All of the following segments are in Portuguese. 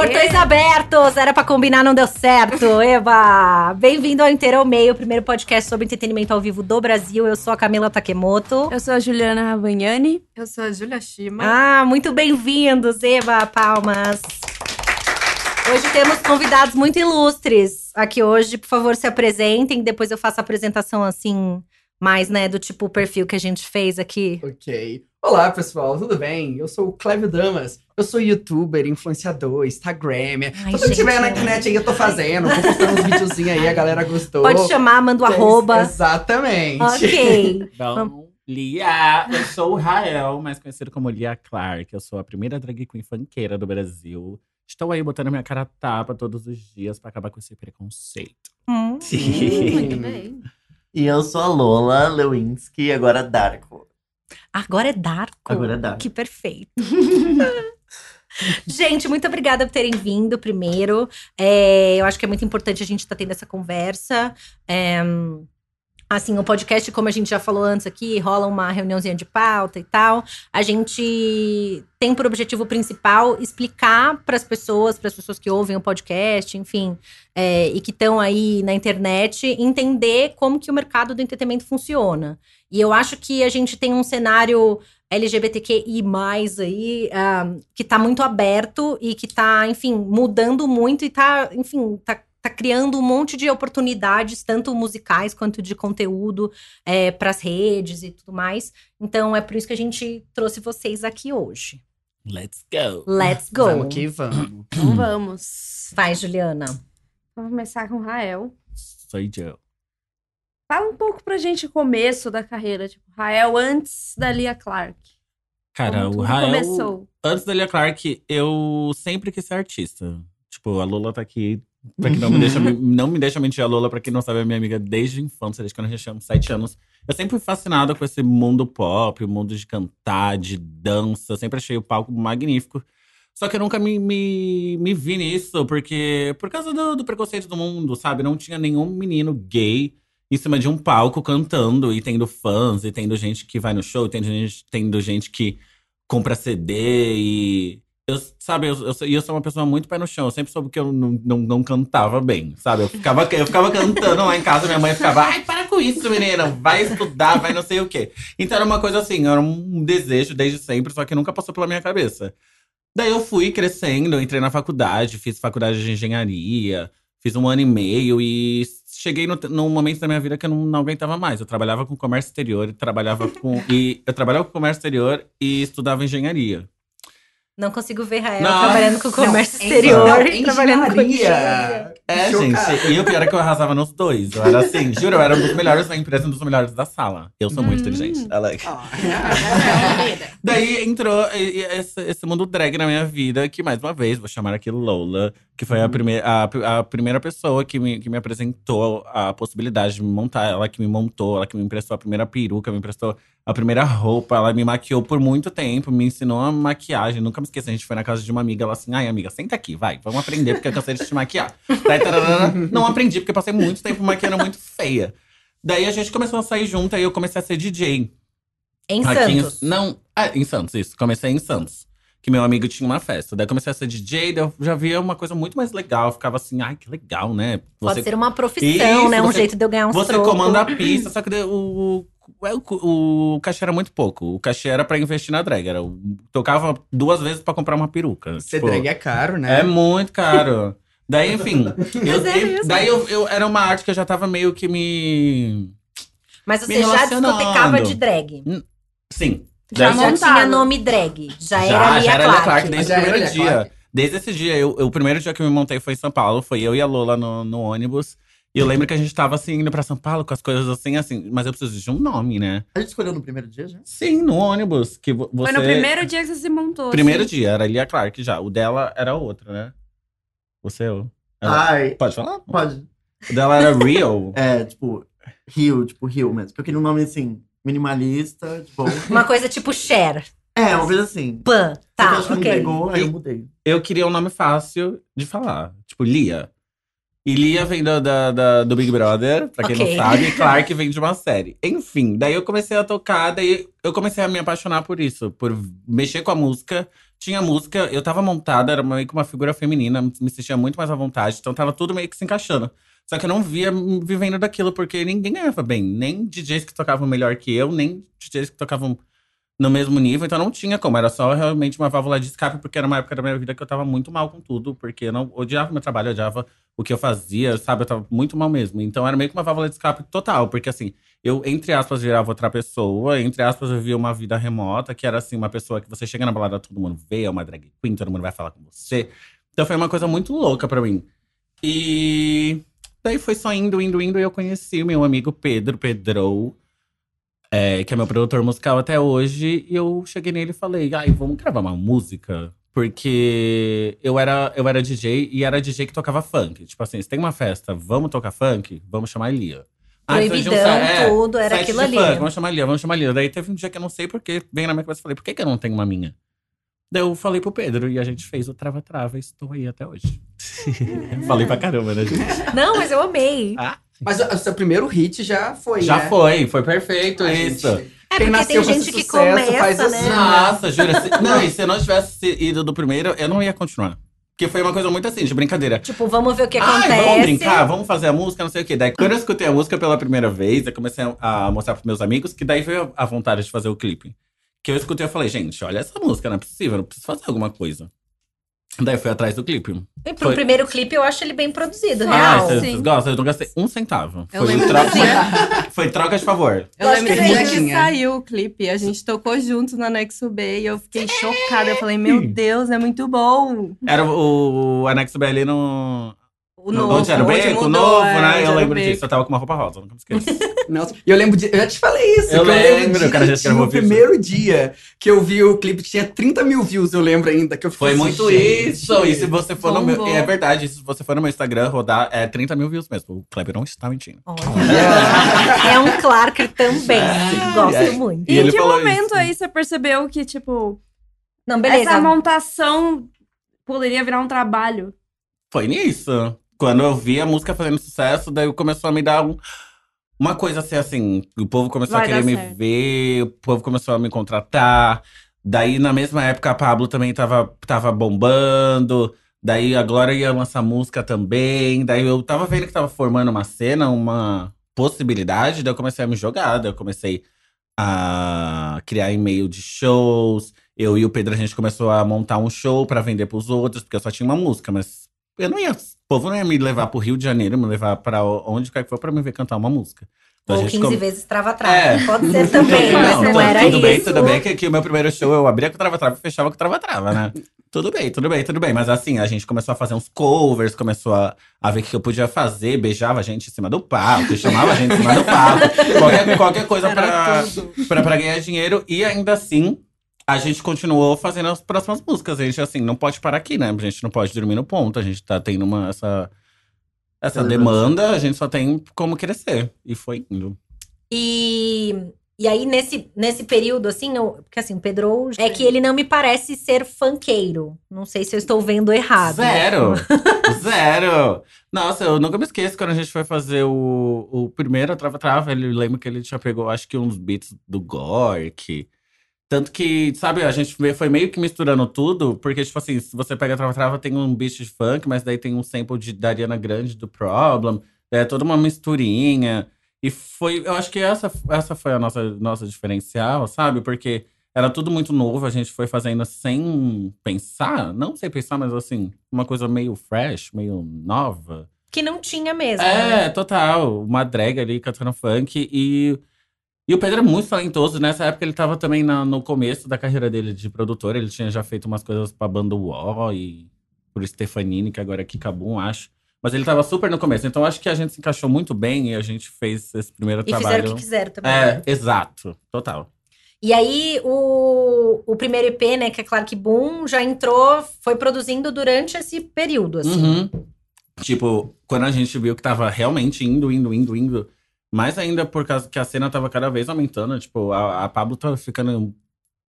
Portões abertos! Era pra combinar, não deu certo. Eba! Bem-vindo ao Inteiro ao Meio, o primeiro podcast sobre entretenimento ao vivo do Brasil. Eu sou a Camila Takemoto. Eu sou a Juliana Ravagnani. Eu sou a Julia Shima. Ah, muito bem-vindos, Eba! Palmas! Hoje temos convidados muito ilustres aqui hoje. Por favor, se apresentem. Depois eu faço a apresentação assim, mais, né, do tipo o perfil que a gente fez aqui. Ok. Olá, pessoal, tudo bem? Eu sou o Clevio Damas. Eu sou youtuber, influenciador, instagramer. Ai, Tudo que tiver na internet aí eu tô fazendo. Vou postando uns videozinhos aí, a galera gostou. Pode chamar, manda o arroba. Exatamente. Ok. Bom, Lia, eu sou o Rael, mais conhecido como Lia Clark. Eu sou a primeira drag queen funkeira do Brasil. Estou aí botando minha cara a tapa todos os dias pra acabar com esse preconceito. Hum. Muito bem. E eu sou a Lola Lewinsky, agora Darko. Agora é Darko. Agora é Darko. Que perfeito. Gente, muito obrigada por terem vindo primeiro. É, eu acho que é muito importante a gente estar tendo essa conversa. É, assim, o podcast, como a gente já falou antes aqui, rola uma reuniãozinha de pauta e tal. A gente tem por objetivo principal explicar para as pessoas, para as pessoas que ouvem o podcast, enfim, é, e que estão aí na internet, entender como que o mercado do entretenimento funciona. E eu acho que a gente tem um cenário LGBTQI+, aí, ah, que tá muito aberto e que tá, enfim, mudando muito e tá, enfim, tá, tá criando um monte de oportunidades, tanto musicais quanto de conteúdo para as redes e tudo mais. Então é por isso que a gente trouxe vocês aqui hoje. Let's go! Let's go! Vamos que vamos. Então vamos. Vai, Juliana. Vamos começar com o Rael. Sou eu. Fala um pouco pra gente o começo da carreira, tipo, Rael antes da Lia Clark. Cara, Como o Rael. começou. Antes da Lia Clark, eu sempre quis ser artista. Tipo, a Lola tá aqui. Pra que não me deixa, não me deixa mentir, a Lola, pra quem não sabe, é minha amiga desde a infância, desde quando a gente tinha uns sete anos. Eu sempre fui fascinada com esse mundo pop, o mundo de cantar, de dança. Sempre achei o palco magnífico. Só que eu nunca me, me, me vi nisso, porque. Por causa do, do preconceito do mundo, sabe? Não tinha nenhum menino gay em cima de um palco cantando e tendo fãs, e tendo gente que vai no show, e tendo gente, tendo gente que compra CD e. Eu, sabe, eu, eu, eu sou uma pessoa muito pé no chão. Eu sempre soube que eu não, não, não cantava bem, sabe? Eu ficava, eu ficava cantando lá em casa, minha mãe ficava, ai, para com isso, menina, vai estudar, vai não sei o quê. Então era uma coisa assim, era um desejo desde sempre, só que nunca passou pela minha cabeça. Daí eu fui crescendo, entrei na faculdade, fiz faculdade de engenharia, fiz um ano e meio e cheguei no, num momento da minha vida que eu não, não aguentava mais. Eu trabalhava com comércio exterior, trabalhava com e eu trabalhava com comércio exterior e estudava engenharia. Não consigo ver Rael trabalhando com comércio Não, exterior não, e trabalhando com engenharia. É, Chocado. gente. E o pior é que eu arrasava nos dois. Eu era assim, juro, eu era um dos melhores da empresa, um dos melhores da sala. Eu sou muito inteligente. Ela- Daí entrou esse, esse mundo drag na minha vida, que mais uma vez, vou chamar aqui Lola, que foi a, primeira, a, a primeira pessoa que me, que me apresentou a possibilidade de me montar. Ela que me montou, ela que me emprestou a primeira peruca, me emprestou a primeira roupa, ela me maquiou por muito tempo, me ensinou a maquiagem. Nunca me esqueci, a gente foi na casa de uma amiga, ela assim, ai amiga, senta aqui, vai, vamos aprender, porque eu cansei de te maquiar. Daí, tararara, não aprendi, porque eu passei muito tempo maquiando muito feia. Daí a gente começou a sair junto, aí eu comecei a ser DJ. Em Aqui em- Santos. não, ah, em Santos, isso. Comecei em Santos. Que meu amigo tinha uma festa. Daí comecei a ser DJ, daí eu já via uma coisa muito mais legal. Eu ficava assim, ai, que legal, né? Pode Você, ser uma profissão, Isso, né? Um você- jeito de eu ganhar uns você trocos. comanda a pista, só que o, o, cachê era muito pouco. O cachê era pra investir na drag. Era, eu tocava duas vezes pra comprar uma peruca. Ser Tipo, drag é caro, né? é muito caro. Daí, enfim. eu, é daí eu, eu era uma arte que eu já tava meio que me. Mas Me você já relacionando. discotecava de drag. Sim. Já Já tinha nome drag. Já, Já, era Lia já era Clark. Clark desde Já o primeiro dia. Clark. Desde esse dia, eu, o primeiro dia que eu me montei foi em São Paulo. Foi eu e a Lola no, no ônibus. E eu lembro que a gente tava assim, indo pra São Paulo com as coisas assim, assim. Mas eu preciso de um nome, né? A gente escolheu no primeiro dia já? Sim, no ônibus. Que vo- você... Foi no primeiro dia que você se montou. Primeiro assim. dia, era Lia Clark já. O dela era outro, né? O seu. Era- Ai, Pode falar? pode. O dela era Real. É, tipo, Rio, tipo, Rio mesmo. Porque eu queria um nome assim, minimalista, tipo. Uma coisa tipo Cher. é, uma coisa assim. Pan. Que eu Tá, acho que não ok. pegou, aí eu mudei. eu queria um nome fácil de falar. Tipo, Lia. E Lia vem do, da- da- do Big Brother, pra quem Ok. não sabe. E Clark vem de uma série. Enfim, daí eu comecei a tocar, daí eu comecei a me apaixonar por isso. Por mexer com a música, tinha música, eu tava montada, era meio que uma figura feminina, me sentia muito mais à vontade, então tava tudo meio que se encaixando. Só que eu não via me vivendo daquilo, porque ninguém ganhava bem. Nem DJs que tocavam melhor que eu, nem DJs que tocavam no mesmo nível, então não tinha como. Era só realmente uma válvula de escape, porque era uma época da minha vida que eu tava muito mal com tudo, porque eu não odiava meu trabalho, odiava o que eu fazia, sabe? Eu tava muito mal mesmo. Então era meio que uma válvula de escape total, porque assim, eu, entre aspas, virava outra pessoa, entre aspas, eu vivia uma vida remota, que era assim, uma pessoa que você chega na balada, todo mundo vê, é uma drag queen, todo mundo vai falar com você. Então foi uma coisa muito louca pra mim. E daí foi só indo, indo, indo, e eu conheci o meu amigo Pedro, Pedro, é, que é meu produtor musical até hoje, e eu cheguei nele e falei, ai, vamos gravar uma música? Porque eu era, eu era DJ e era DJ que tocava funk. Tipo assim, se tem uma festa, vamos tocar funk? Vamos chamar Lia. Ah, de um Proibidão, é, tudo, era aquilo ali. funk, vamos chamar Lia, vamos chamar Lia. Daí teve um dia que eu não sei porque, veio na minha cabeça e falei, por que, que eu não tenho uma minha? Daí eu falei pro Pedro e a gente fez o Trava Trava e estou aí até hoje. falei pra caramba, né, gente? Não, mas eu amei. Mas o, o seu primeiro hit já foi, Já né? foi, foi perfeito A isso. gente- É Quem porque nasceu tem gente que sucesso começa, faz né? assim. Nossa, jura? Se, não, e se eu não tivesse ido do primeiro, eu não ia continuar. Porque foi uma coisa muito assim, de brincadeira. Tipo, vamos ver o que Ai, acontece. vamos brincar, vamos fazer a música, não sei o quê. Daí, quando eu escutei a música pela primeira vez, eu comecei a mostrar pros meus amigos, que daí veio a vontade de fazer o clipe. Que eu escutei e falei, gente, olha essa música, não é possível, eu preciso fazer alguma coisa. Daí fui atrás do clipe. E pro Foi. primeiro clipe, eu acho ele bem produzido, Ah, real. vocês sim. gostam? Eu não gastei um centavo. Eu Foi, lembro troca, disso. foi troca de favor. Eu Gosto lembro que que saiu o clipe, a gente tocou junto na Nexo B e eu fiquei chocada. Eu falei, meu Deus, é muito bom. Era o, o Anexo BL no. O novo, onde era o o novo, é, né? Eu o lembro disso. Eu tava com uma roupa rosa, nunca me esqueço. Nossa, e eu lembro de. Eu já te falei isso. Eu lembro, de cara, já gravou no primeiro dia que eu vi o clipe, tinha 30 mil views, eu lembro ainda. Que eu Foi assim, muito gente. isso. E se você for no meu. É verdade, se você for no meu Instagram rodar, é 30 mil views mesmo. O Kleber não está mentindo. Olha. é um Clark também. Gosto é. muito. E E em que falou momento isso. aí você percebeu que, tipo, Não, beleza. essa montação poderia virar um trabalho? Foi nisso. Quando eu vi a música fazendo sucesso, daí começou a me dar um- uma coisa assim, assim. O povo começou Vai a querer me certo. ver, o povo começou a me contratar. Daí, na mesma época, a Pablo também tava, tava bombando. Daí a Glória ia lançar música também. Daí eu tava vendo que tava formando uma cena, uma possibilidade. Daí eu comecei a me jogar. Daí eu comecei a criar e-mail de shows. Eu e o Pedro, a gente começou a montar um show pra vender pros outros, porque eu só tinha uma música, mas eu não ia. O povo não ia me levar pro Rio de Janeiro, me levar pra onde quer que for pra me ver cantar uma música. Então, Ou gente 15 come- vezes trava trava. É. Pode ser também, mas não, tudo, era tudo isso. bem, tudo bem, que, que o meu primeiro show eu abria com trava-trava e fechava com trava-trava, né? tudo bem, tudo bem, tudo bem. Mas assim, a gente começou a fazer uns covers, começou a, a ver o que eu podia fazer, beijava a gente em cima do palco, chamava a gente em cima do palco. Qualquer, qualquer coisa pra ganhar dinheiro. E ainda assim, a gente continuou fazendo as próximas músicas. A gente, assim, não pode parar aqui, né? A gente não pode dormir no ponto. A gente tá tendo uma, essa, essa demanda, a gente só tem como crescer. E foi indo. E, e aí, nesse, nesse período, assim, eu- porque assim, o Pedro é que ele não me parece ser funkeiro. Não sei se eu estou vendo errado. Zero! Zero! Nossa, eu nunca me esqueço quando a gente foi fazer o, o primeiro Trava Trava. Ele lembro que ele já pegou, acho que uns beats do Gork. Tanto que, sabe, a gente foi meio que misturando tudo, porque, tipo assim, se você pega Trava Trava, tem um beat de funk, mas daí tem um sample de da Ariana Grande do Problem. É toda uma misturinha. E foi, eu acho que essa, essa foi a nossa, nossa diferencial, sabe? Porque era tudo muito novo, a gente foi fazendo sem pensar, não sem pensar, mas assim, uma coisa meio fresh, meio nova. Que não tinha mesmo. É, né? total. Uma drag ali cantando funk. E, e o Pedro é muito talentoso. Nessa época ele tava também na- no começo da carreira dele de produtor. Ele tinha já feito umas coisas pra banda UO e por Stefanini, que agora é Kikabum, acho. Mas ele tava super no começo. Então acho que a gente se encaixou muito bem e a gente fez esse primeiro E trabalho. fizeram o que quiseram também. É, exato. Total. E aí, o, o primeiro EP, né, que é claro que Boom, já entrou, foi produzindo durante esse período, assim. Uhum. Tipo, quando a gente viu que tava realmente indo, indo, indo, indo. Mais ainda por causa que a cena tava cada vez aumentando. Tipo, a, a Pablo tava ficando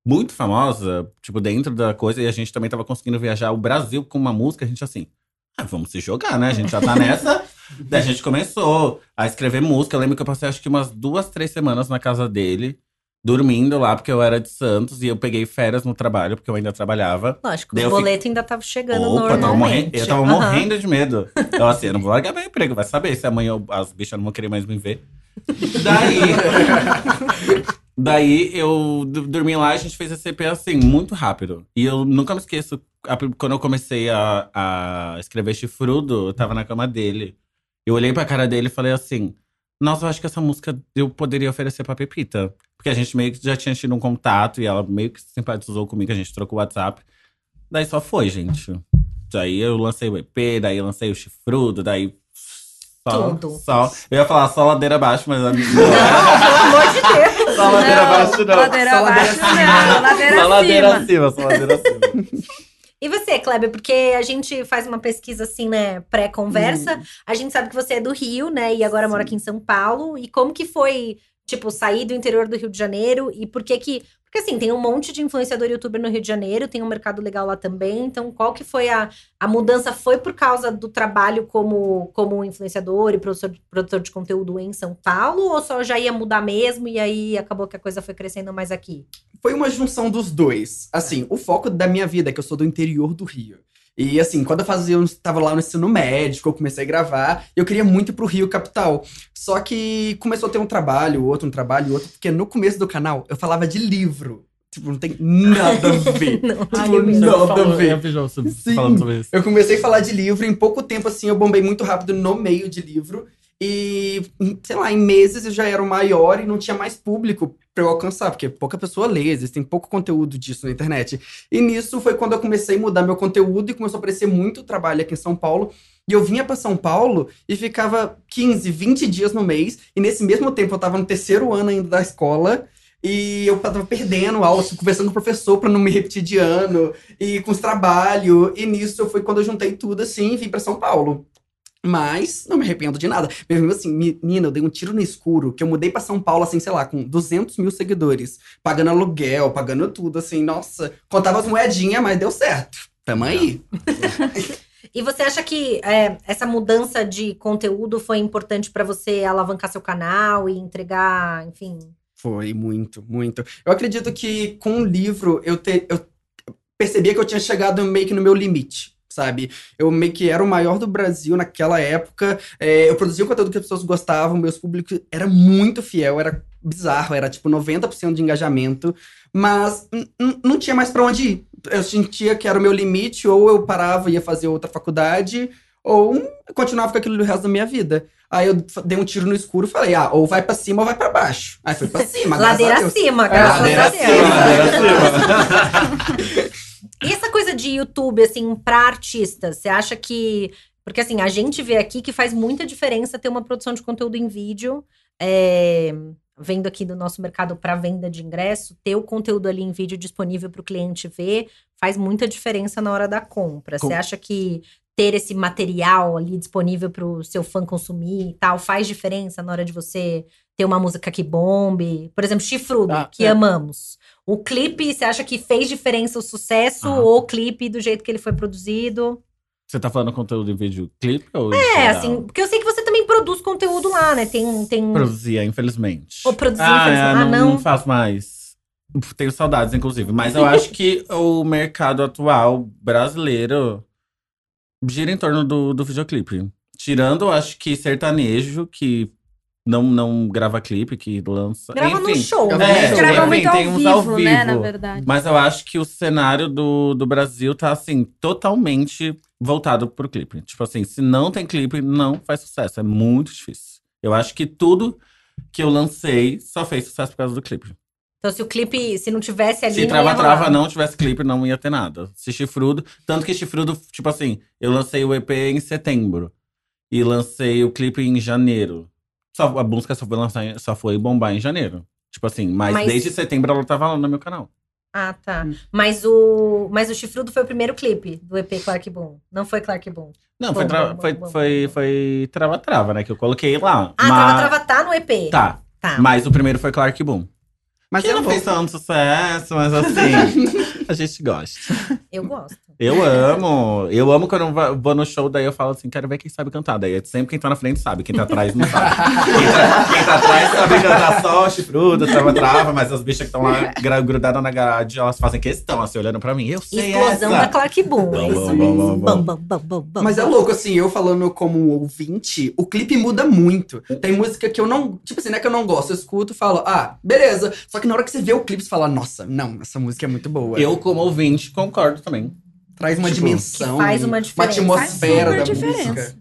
muito famosa, tipo, dentro da coisa. E a gente também tava conseguindo viajar o Brasil com uma música. A gente assim, ah, vamos se jogar, né? A gente já tá nessa. Daí a gente começou a escrever música. Eu lembro que eu passei acho que umas duas, três semanas na casa dele. Dormindo lá, porque eu era de Santos. E eu peguei férias no trabalho, porque eu ainda trabalhava. Lógico, Daí o boleto ainda tava chegando Opa, eu tava normalmente. morrendo, eu tava Aham. morrendo de medo. Eu assim, eu não vou largar meu emprego, vai saber se amanhã eu- as bichas não vão querer mais me ver. Daí. daí eu dormi lá, a gente fez esse EP assim, muito rápido. E eu nunca me esqueço, a quando eu comecei a, a escrever Chifrudo, eu tava na cama dele. Eu olhei pra cara dele e falei assim: Nossa, eu acho que essa música eu poderia oferecer pra Pepita. Porque a gente meio que já tinha tido um contato e ela meio que simpatizou comigo, a gente trocou o WhatsApp. Daí só foi, gente. Daí eu lancei o EP, daí eu lancei o Chifrudo, daí. Só, Tudo. só. Eu ia falar só ladeira abaixo, mas minha. Pelo amor de Deus. Só ladeira abaixo, não. Ladeira Só abaixo, não. Ladeira Só ladeira acima, só ladeira acima. E você, Kleber? Porque a gente faz uma pesquisa assim, né, pré-conversa. Hum. A gente sabe que você é do Rio, né, e agora mora aqui em São Paulo. E como que foi, tipo, sair do interior do Rio de Janeiro? E por que que... Porque assim, tem um monte de influenciador youtuber no Rio de Janeiro, tem um mercado legal lá também. Então, qual que foi a, a mudança? Foi por causa do trabalho como, como influenciador e produtor, produtor de conteúdo em São Paulo? Ou só já ia mudar mesmo e aí acabou que a coisa foi crescendo mais aqui? Foi uma junção dos dois. Assim, o foco da minha vida é que eu sou do interior do Rio. E assim, quando eu fazia, eu tava lá no ensino médico, eu comecei a gravar, eu queria muito ir pro Rio capital. Só que começou a ter um trabalho, outro, um trabalho, outro, porque no começo do canal eu falava de livro. Tipo, não tem nada a ver. Não, Tipo, mesmo. nada a ver. Eu sobre- Sim. falando sobre isso. Eu comecei a falar de livro, em pouco tempo, assim, eu bombei muito rápido no meio de livro. E, sei lá, em meses eu já era o maior e não tinha mais público pra eu alcançar, porque pouca pessoa lê, existem pouco conteúdo disso na internet. E nisso foi quando eu comecei a mudar meu conteúdo e começou a aparecer muito trabalho aqui em São Paulo. E eu vinha pra São Paulo e ficava 15, 20 dias no mês. E nesse mesmo tempo eu tava no terceiro ano ainda da escola. E eu tava perdendo aula, conversando com o professor pra não me repetir de ano e com os trabalhos. E nisso foi quando eu juntei tudo assim e vim pra São Paulo. Mas não me arrependo de nada. Mesmo assim, menina, eu dei um tiro no escuro, que eu mudei pra São Paulo, assim, sei lá, com 200 mil seguidores. Pagando aluguel, pagando tudo, assim, nossa. Contava as moedinhas, mas deu certo. Tamo aí. E você acha que é, essa mudança de conteúdo foi importante pra você alavancar seu canal e entregar, enfim? Foi muito, muito. Eu acredito que com o livro eu, te, eu percebia que eu tinha chegado meio que no meu limite, sabe? Eu meio que era o maior do Brasil naquela época. é, eu produzia o conteúdo que as pessoas gostavam, meus públicos era muito fiel, era bizarro, era tipo 90% de engajamento, mas não tinha mais pra onde ir. Eu sentia que era o meu limite, ou eu parava e ia fazer outra faculdade, ou continuava com aquilo o resto da minha vida. Aí eu dei um tiro no escuro e falei, ah, ou vai pra cima ou vai pra baixo. Aí foi pra cima, graças a Ladeira Deus. acima, É, graças ladeira a Deus. acima, ladeira acima. E essa coisa de YouTube, assim, pra artistas, você acha que. Porque, assim, a gente vê aqui que faz muita diferença ter uma produção de conteúdo em vídeo. é, Vendo aqui do nosso mercado para venda de ingresso, ter o conteúdo ali em vídeo disponível para o cliente ver faz muita diferença na hora da compra. Com- Você acha que ter esse material ali disponível para o seu fã consumir e tal faz diferença na hora de você ter uma música que bombe? Por exemplo, Chifrudo, Ah, que é. amamos. O clipe, você acha que fez diferença o sucesso Ah. ou o clipe do jeito que ele foi produzido? Você tá falando conteúdo em vídeo clipe ou É, assim, porque eu sei que você também produz conteúdo lá, né? Tem. tem... Produzia, infelizmente. Ou produzir, ah, infelizmente. é, Ah, não, não. não faço mais. Tenho saudades, inclusive. Mas eu acho que o mercado atual brasileiro gira em torno do, do videoclipe. Tirando, eu acho que sertanejo, que não, não grava clipe, que lança. Grava no Enfim, show, eu né? vejo. Eles É, gravam enfim, muito ao vivo, ao né, na vivo. verdade. Mas eu acho que o cenário do, do Brasil tá, assim, totalmente voltado pro clipe. Tipo assim, se não tem clipe, não faz sucesso. É muito difícil. Eu acho que tudo que eu lancei só fez sucesso por causa do clipe. Então, se o clipe, se não tivesse ali. Se não Trava ia Trava rolar. não tivesse clipe, não ia ter nada. Se Chifrudo. Tanto que Chifrudo, tipo assim, eu lancei o EP em setembro. E lancei o clipe em janeiro. Só, a música só foi, lançar, só foi bombar em janeiro. Tipo assim, mas, Mas- desde setembro ela tava lá no meu canal. Ah, tá. Hum. Mas o, mas o Chifrudo foi o primeiro clipe do EP Clark Boom. Não foi Clark Boom. Não, foi, Bom, tra- bom, foi, bom, foi, bom. foi Trava Trava, né? Que eu coloquei lá. Ah, mas... Trava Trava tá no EP. Tá. Tá. Mas o primeiro foi Clark Boom. Mas que eu não vou. fez tanto sucesso, mas assim, a gente gosta. Eu gosto. Eu amo. Eu amo quando eu vou no show, daí eu falo assim, quero ver quem sabe cantar. Daí é sempre quem tá na frente sabe, quem tá atrás não sabe. quem, tá, quem tá atrás sabe cantar. só chifruda, trava, trava, mas as bichas que estão lá grudadas na grade, elas fazem questão, assim, olhando pra mim. Eu sei Explosão essa. da Clark Boom. É Bom, isso bom, mesmo. bom, bom, bam, bam. Mas é louco, assim, eu falando como ouvinte, o clipe muda muito. Tem música que eu não. Tipo assim, não é que eu não gosto, eu escuto e falo, ah, beleza. Só que na hora que você vê o clipe, você fala, nossa, não, essa música é muito boa. Eu, como ouvinte, concordo também. Traz uma Tipo, dimensão. que faz uma diferença. atmosfera Faz da super música. diferença.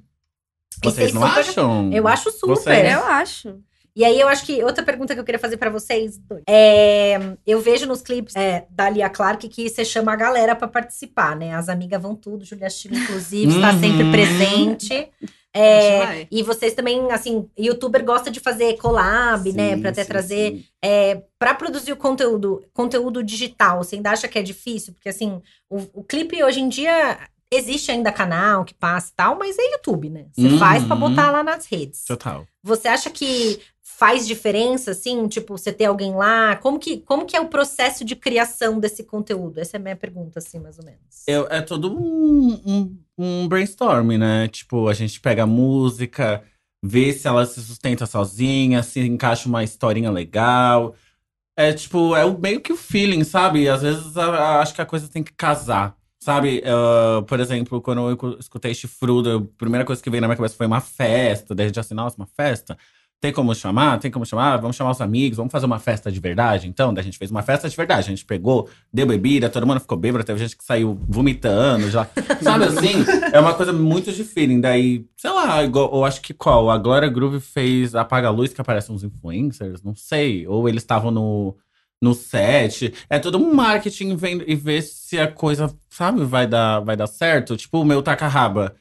Vocês não super- acham? Eu acho super. Vocês? Eu acho. E aí, eu acho que outra pergunta que eu queria fazer pra vocês dois. É, eu vejo nos clipes é, da Lia Clark que você chama a galera pra participar, né? As amigas vão tudo, Julia Chico, inclusive, está Uhum. sempre presente. É, e vocês também, assim, youtuber gosta de fazer collab, né? Sim, Pra até sim, trazer. sim. É, para produzir o conteúdo, conteúdo digital, você ainda acha que é difícil? Porque, assim, o, o clipe hoje em dia. Existe ainda canal que passa e tal, mas é YouTube, né? Você Uhum. faz pra botar lá nas redes. Total. Você acha que faz diferença, assim? Tipo, você ter alguém lá? Como que, como que é o processo de criação desse conteúdo? Essa é a minha pergunta, assim, mais ou menos. Eu- é todo um, um, um brainstorm, né? Tipo, a gente pega a música, vê se ela se sustenta sozinha, se encaixa uma historinha legal. É tipo, é meio que o feeling, sabe? Às vezes a- a- acho que a coisa tem que casar. Sabe, Ah, por exemplo, quando eu cu- escutei Chifrudo, a primeira coisa que veio na minha cabeça foi uma festa. Daí a gente assim, nossa, uma festa? Tem como chamar? Tem como chamar? Vamos chamar os amigos, vamos fazer uma festa de verdade? Então, daí a gente fez uma festa de verdade. A gente pegou, deu bebida, todo mundo ficou bêbado, teve gente que saiu vomitando já. Sabe assim? É uma coisa muito de feeling. Daí, sei lá, igual, eu acho que qual? A Glória Groove fez Apaga a Luz, que aparecem uns influencers, não sei. Ou eles estavam no, no set. É todo um marketing vendo, e ver se a coisa, sabe, vai dar, vai dar certo. Tipo o meu Tacarraba.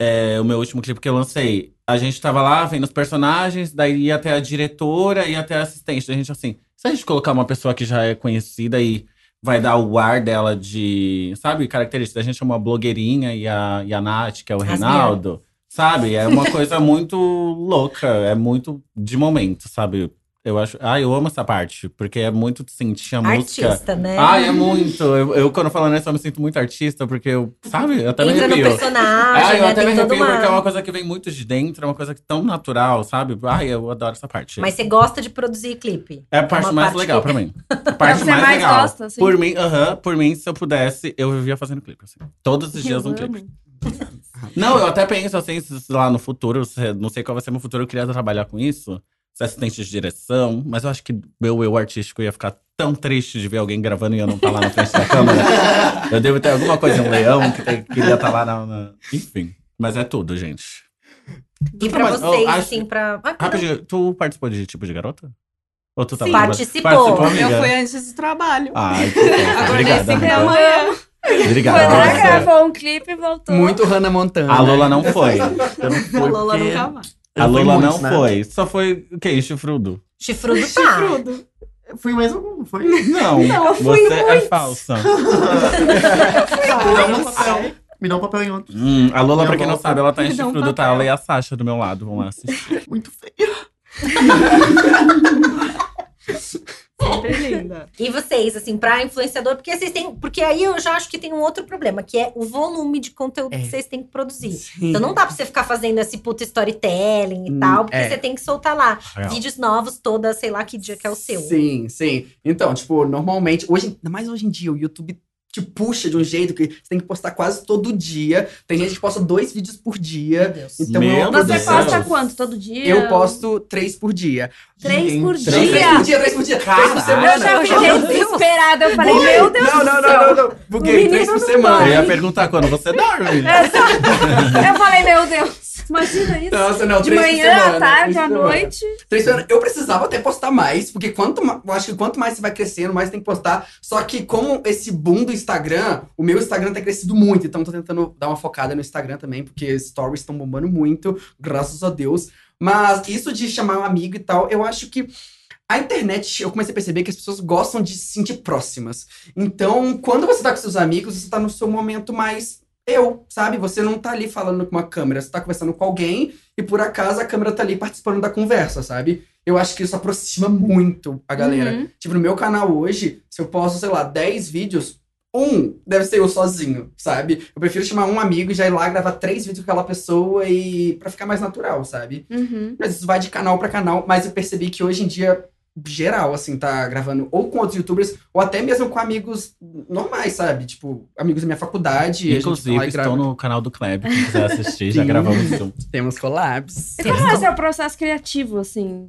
É, o meu último clipe que eu lancei. A gente tava lá vendo os personagens, daí ia até a diretora e até a assistente. A gente assim, se a gente colocar uma pessoa que já é conhecida e vai dar o ar dela de, sabe, característica. A gente chama a blogueirinha e a, e a Nath, que é o As Reinaldo. Sabe? É uma coisa muito louca, é muito de momento, sabe? Eu acho. Ah, eu amo essa parte, porque é muito sentir a música. Artista, né? Ai, é muito. Eu, eu, quando falo nisso, eu me sinto muito artista, porque eu, sabe, eu até me Entra no arrepio. personagem, Ah, eu né? até me Tem toda arrepio uma... porque é uma coisa que vem muito de dentro, é uma coisa que tão natural, sabe? Ai, eu adoro essa parte. Mas você gosta de produzir clipe? é a parte uma mais parte legal que- pra mim. A É parte mais, mais legal. gosta, assim? Por mim, aham, por mim, se eu pudesse, eu vivia fazendo clipe, assim. Todos os dias um Eu clipe. amo. Não, eu até penso assim, lá no futuro, não sei qual vai ser meu futuro, eu queria trabalhar com isso. Ser assistente de direção, mas eu acho que meu eu artístico ia ficar tão triste de ver alguém gravando e eu não estar lá na frente da câmera. Eu devo ter alguma coisa, um leão que tem- queria estar lá na, na- Enfim, mas é tudo, gente. E pra Mas, vocês, oh, acho- assim, pra. Ah, Rapidinho, tu participou de tipo de garota? Ou tu tava Sim. Participou. Participou, amiga? Eu fui antes do trabalho. Ai, que. Acordei Obrigada, cinco da amiga. manhã. Obrigado. Foi lá, gravou um clipe e voltou. Muito Hannah Montana. A Lola não foi. Eu não fui A Lola porque- nunca vai. A Lola não né? foi. Só foi o quê? Chifrudo. Chifrudo tá. Chifrudo. Fui mais um, foi? Não, eu fui você é falsa. Me dá um papel. Me dá um papel em outro. Hum, a Lola, pra quem não sabe, ela tá em Me dá um chifrudo, tá? papel. Ela e a Sasha do meu lado. Vamos lá assistir. Muito feio. Sempre linda. E vocês, assim, pra influenciador, porque vocês têm. Porque aí eu já acho que tem um outro problema, que é o volume de conteúdo É. que vocês têm que produzir. Sim. Então não dá pra você ficar fazendo esse puta storytelling e Hum, tal, porque é. você tem que soltar lá Real. vídeos novos toda, sei lá que dia que é o seu. Sim, sim. Então, tipo, normalmente, hoje, ainda mais hoje em dia, o YouTube te puxa de um jeito que você tem que postar quase todo dia. Tem gente que posta dois vídeos por Meu dia. Deus. Então, Meu é Deus Você do céu. posta quanto? Todo dia? Eu posto três por dia. Três por dia? Três, três por dia, três por dia. Três por Caraca. semana. Eu já Meu fiquei Deus. desesperada. Eu falei, meu Deus não, do não, céu. não, não, não. Buguei, três por semana. Eu ia perguntar quando você dorme. Eu falei, meu Deus. Imagina isso. Nossa, não, De manhã, semana, à tarde, à noite. Três semanas. Eu precisava até postar mais, porque quanto eu acho que quanto mais você vai crescendo, mais tem que postar. Só que como esse boom do Instagram, o meu Instagram tem crescido muito, então tô tentando dar uma focada no Instagram também, porque stories estão bombando muito, graças a Deus. Mas isso de chamar um amigo e tal, eu acho que a internet, eu comecei a perceber que as pessoas gostam de se sentir próximas. Então, quando você tá com seus amigos, você tá no seu momento mais eu, sabe? Você não tá ali falando com uma câmera, você tá conversando com alguém e por acaso a câmera tá ali participando da conversa, sabe? Eu acho que isso aproxima muito a galera. Uhum. Tipo, no meu canal hoje, se eu posto, sei lá, 10 vídeos, Um deve ser eu sozinho, sabe? Eu prefiro chamar um amigo e já ir lá gravar três vídeos com aquela pessoa e para ficar mais natural, sabe? Uhum. Mas isso vai de canal pra canal, mas eu percebi que hoje em dia geral assim tá gravando ou com outros youtubers ou até mesmo com amigos normais, sabe? Tipo, amigos da minha faculdade, e a Inclusive, e grava. estou no canal do Kleb, quem quiser assistir, já gravamos junto. Temos collabs. E como é seu processo criativo, assim?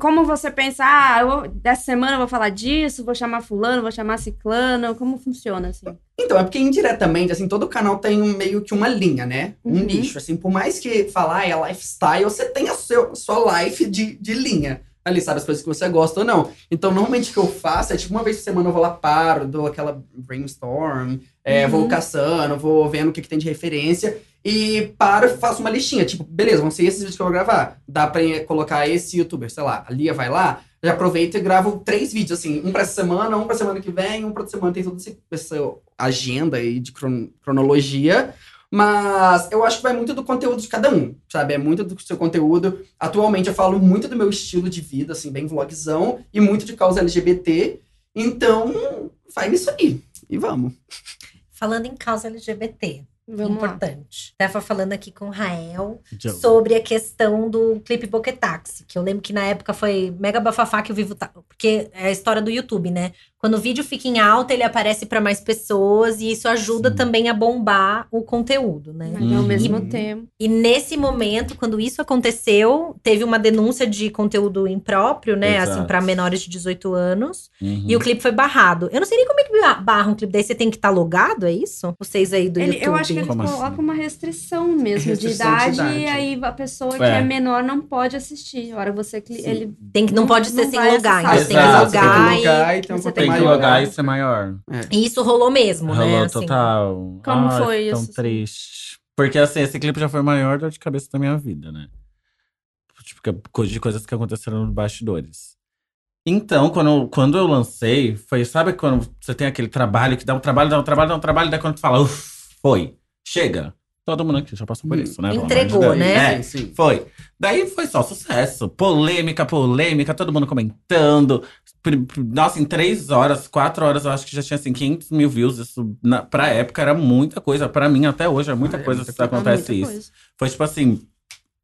Como você pensa, ah, eu, dessa semana eu vou falar disso, vou chamar fulano, vou chamar ciclano, como funciona, assim? Então, é porque indiretamente, assim, todo canal tem um- meio que uma linha, né? Um Uhum. nicho, assim, por mais que falar é lifestyle, você tem a seu, sua life de, de linha. Ali, sabe, as coisas que você gosta ou não. Então, normalmente o que eu faço é, tipo, uma vez por semana eu vou lá, paro, dou aquela brainstorm, é, Uhum. vou caçando, vou vendo o que, que tem de referência e paro e faço uma listinha. Tipo, beleza, vão ser esses vídeos que eu vou gravar. Dá pra colocar esse youtuber, sei lá, a Lia vai lá, já aproveito e gravo três vídeos, assim, um pra essa semana, um pra semana que vem, um pra outra semana. Tem toda essa agenda aí de cron- cronologia. Mas eu acho que vai muito do conteúdo de cada um, sabe? É muito do seu conteúdo. Atualmente eu falo muito do meu estilo de vida, assim, bem vlogzão, e muito de causa LGBT. Então, vai nisso aí. E vamos. Falando em causa LGBT, Vamos lá. importante. Tava falando aqui com o Rael Joe. sobre a questão do clipe Boquetaxi, que eu lembro que na época foi mega bafafá que o Vivo tá, porque é a história do YouTube, né? Quando o vídeo fica em alta, ele aparece para mais pessoas e isso ajuda Sim. também a bombar o conteúdo, né? Mas ao Uhum. mesmo tempo. E nesse momento, quando isso aconteceu, teve uma denúncia de conteúdo impróprio, né? Exato. Assim, para menores de 18 anos. Uhum. E o clipe foi barrado. Eu não sei nem como é que ba- barra um clipe daí. Você tem que estar logado, é isso? Vocês aí do Ele- YouTube. eu acho que eles Como colocam assim? uma restrição mesmo Restrição de de, idade, idade. e aí a pessoa que É. é menor não pode assistir. A hora você cli- ele Tem que, não, Não- pode não ser sem logar. Então tem que Exato, você tem que logar. e- logar e tem um tem Tem que que maior. logar e ser maior. E isso rolou mesmo, né? Rolou assim. total. Como Ai, foi tão isso, assim? triste. Porque assim, esse clipe já foi a maior dor de cabeça da minha vida, né? Tipo, de coisas que aconteceram nos bastidores. Então, quando, quando eu lancei, foi, sabe quando você tem aquele trabalho que dá um trabalho, dá um trabalho, dá um trabalho, daí quando tu fala, uff, foi, chega. Todo mundo aqui já passou por Hum. isso, né? Entregou, né? É, Sim, sim. foi. Daí foi só sucesso. Polêmica, polêmica, todo mundo comentando. Nossa, em três horas, quatro horas, eu acho que já tinha assim 500 mil views. Isso, na, pra época, era muita coisa. Pra mim, até hoje, é muita Ah, é coisa muita se coisa. acontece muita isso. coisa. Foi tipo assim: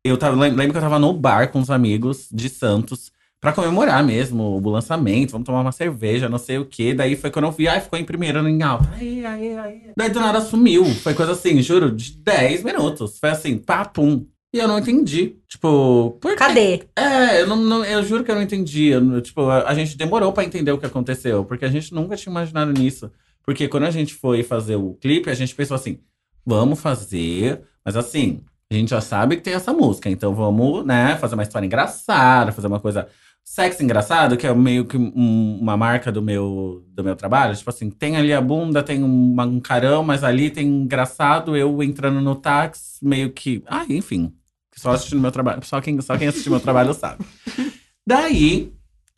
eu tava, lem- lembro que eu tava no bar com os amigos de Santos. Pra comemorar mesmo o lançamento, vamos tomar uma cerveja, não sei o quê. Daí foi quando eu vi, ai, ficou em primeiro em alta. Aí, aí, aí. Daí do nada sumiu. Foi coisa assim, juro, de 10 minutos. Foi assim, papum. E eu não entendi. Tipo, por quê? Cadê? É, eu, não, não- eu juro que eu não entendi. Eu tipo, a, a gente demorou pra entender o que aconteceu, porque a gente nunca tinha imaginado nisso. Porque quando a gente foi fazer o clipe, a gente pensou assim: vamos fazer, mas assim, a gente já sabe que tem essa música, então vamos, né, fazer uma história engraçada, fazer uma coisa sexy engraçado, que é meio que um- uma marca do meu, do meu trabalho. Tipo assim, tem ali a bunda, tem um, um carão, mas ali tem engraçado, eu entrando no táxi, meio que. Ah, enfim. Só assistindo meu trabalho. Só quem, só quem assistiu meu trabalho sabe. Daí,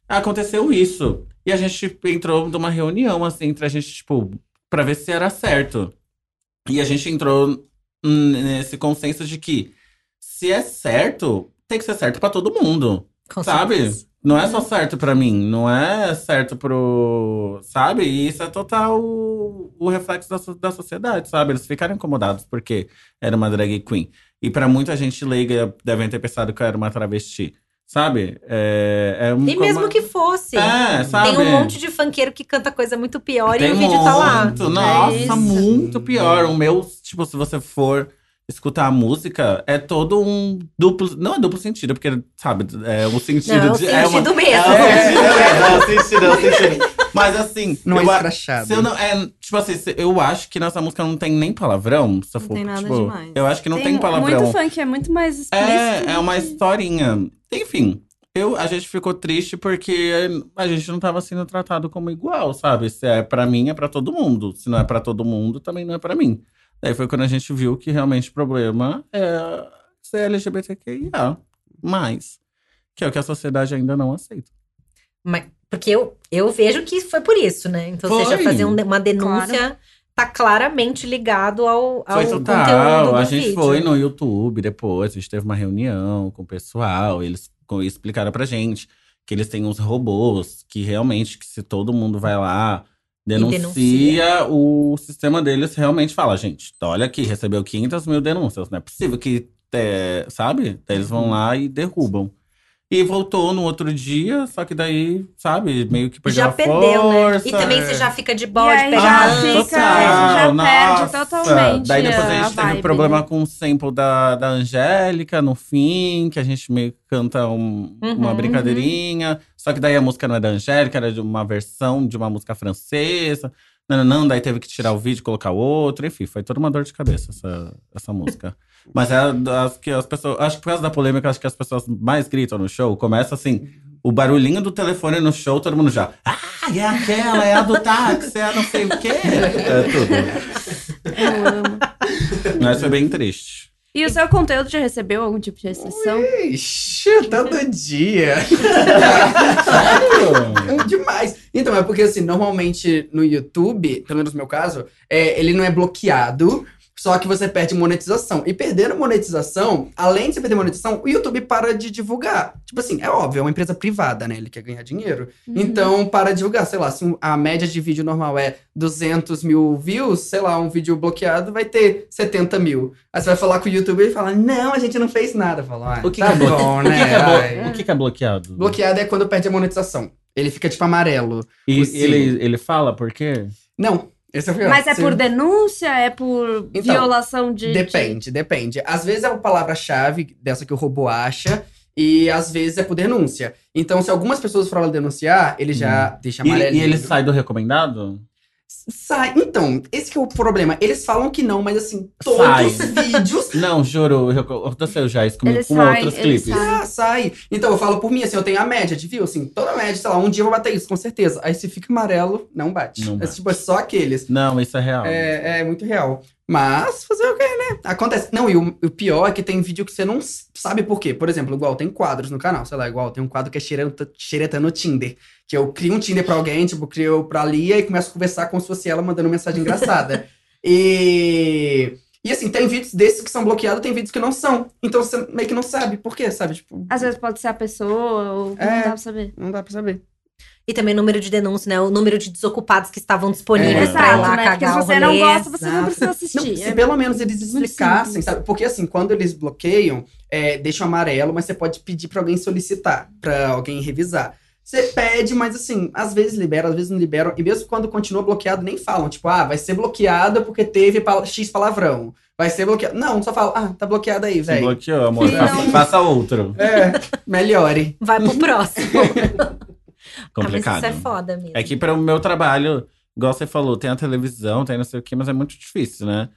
aconteceu isso. E a gente entrou numa reunião, assim, entre a gente, tipo, pra ver se era certo. E a gente entrou nesse consenso de que se é certo, tem que ser certo pra todo mundo. Com Sabe? certeza. Não é só certo pra mim, não é certo pro. Sabe? E isso é total o, o reflexo da, da sociedade, sabe? Eles ficaram incomodados porque era uma drag queen. E pra muita gente leiga, devem ter pensado que eu era uma travesti. Sabe? É, é um- E mesmo que fosse. É, sabe? Tem um monte de funkeiro que canta coisa muito pior Tem e o vídeo tá lá. muito, Nossa, isso. muito pior. O meu, tipo, se você for escutar a música, é todo um duplo. Não é duplo sentido, porque, sabe, é o sentido Não, é o de. é uma- sentido mesmo. É, é, é, o sentido, é o sentido. Mas assim, Não é eu, a- escrachado. se eu não, é, tipo assim, se- eu acho que nessa música não tem nem palavrão. Se eu Não for, tem nada tipo, demais. Eu acho que não tem, palavrão. Muito funk, é muito mais explícito. É, é uma historinha. Enfim, eu, a gente ficou triste porque a gente não tava sendo tratado como igual, sabe? Se é pra mim, é pra todo mundo. Se não é pra todo mundo, também não é pra mim. Daí foi quando a gente viu que realmente o problema é ser LGBTQIA. Mais. Que é o que a sociedade ainda não aceita. Mas- porque eu, eu vejo que foi por isso, né? Então, ou seja, Foi. fazer um- uma denúncia tá claramente ligado ao, ao Foi conteúdo total. do A gente vídeo. foi no YouTube depois, a gente teve uma reunião com o pessoal, eles explicaram pra gente que eles têm uns robôs que realmente, que se todo mundo vai lá Denuncia, denuncia. o sistema deles realmente fala, gente, olha aqui, recebeu 500 mil denúncias, não é possível que, é, sabe? Daí eles Uhum. vão lá e derrubam. E voltou no outro dia, só que daí, sabe, meio que perdeu já a perdeu, força. né? E também é. você já fica de bode, aí pega já Ah, fica- já total, perde nossa. totalmente Daí depois a a gente teve vibe, um problema né? com o sample da, da Angélica no fim, que a gente meio que canta um- uma Uhum, brincadeirinha. Só que daí a música não é da Angélica, era de uma versão de uma música francesa. Não, não, não, daí teve que tirar o vídeo e colocar outro. Enfim, foi toda uma dor de cabeça essa, essa música. Mas é das que as pessoas. Acho que por causa da polêmica, acho que as pessoas mais gritam no show. Começa assim. O barulhinho do telefone no show, todo mundo já. Ah, é aquela, é a do táxi, é a não sei o quê. É tudo. Eu amo. Mas foi bem triste. E o seu conteúdo já recebeu algum tipo de restrição? Ixi, todo dia. Sério? É demais. Então, é porque assim, normalmente no YouTube, pelo menos no meu caso, é, ele não é bloqueado, só que você perde monetização. E perdendo monetização, além de você perder monetização, o YouTube para de divulgar. Tipo assim, é óbvio, é uma empresa privada, né? Ele quer ganhar dinheiro. Uhum. Então, para de divulgar. Sei lá, se a média de vídeo normal é 200 mil views, sei lá, um vídeo bloqueado vai ter 70 mil. Aí você vai falar com o YouTube e ele fala, não, a gente não fez nada. Fala, ah, O que, tá que é, bom, o que né? é blo- Ai. o que é bloqueado? Bloqueado é quando perde a monetização. Ele fica tipo amarelo. E ele, ele fala por quê? Não, esse é o pior. Mas é Se- por denúncia? É por Então, violação de. de- Depende, depende. Às vezes é uma palavra-chave dessa que o robô acha, e às vezes é por denúncia. Então, se algumas pessoas foram lá denunciar, ele já deixa Hum. E, amarelinho. e ele sai do recomendado? Sai. Então, esse que é o problema. Eles falam que não, mas assim, todos Sai. os vídeos. Não, juro, eu- aconteceu já isso comigo com sai, outros clipes. sai. Ah, sai. Então, eu falo por mim, assim, eu tenho a média de view, assim, toda a média, sei lá, um dia eu vou bater isso, com certeza. Aí se fica amarelo, não bate. Não É, bate. tipo, é só aqueles. Não, isso é real. É, é muito real. Mas fazer o quê, né? Acontece. Não, e o, o pior é que tem vídeo que você não sabe por quê. Por exemplo, igual tem quadros no canal, sei lá, igual tem um quadro que é xereta, xereta no Tinder. Que eu crio um Tinder pra alguém, tipo, crio pra Lia e começo a conversar como se fosse ela mandando mensagem engraçada. e. E assim, tem vídeos desses que são bloqueados, tem vídeos que não são. Então você meio que não sabe por quê, sabe? Tipo, Às vezes pode ser a pessoa, ou É. não dá pra saber. não dá pra saber. E também o número de denúncias, né? O número de desocupados que estavam disponíveis É. pra ir lá né? Porque cagar se o você não gosta, você não precisa Não, assistir. se É pelo menos eles explicassem, simples. sabe? Porque assim, quando eles bloqueiam, é, deixam amarelo, mas você pode pedir pra alguém solicitar, pra alguém revisar. Você pede, mas assim, às vezes liberam, às vezes não liberam. E mesmo quando continua bloqueado, nem falam. Tipo, ah, vai ser bloqueado porque teve X palavrão. Vai ser bloqueado. Não, só falam, ah, tá bloqueado aí, Se velho. bloqueou, amor. Faça, não. faça outro. É, melhore. Vai pro próximo. Complicado. Ah, mas isso é foda mesmo. É que para o meu trabalho, igual você falou, tem a televisão, tem não sei o quê, mas é muito difícil, né?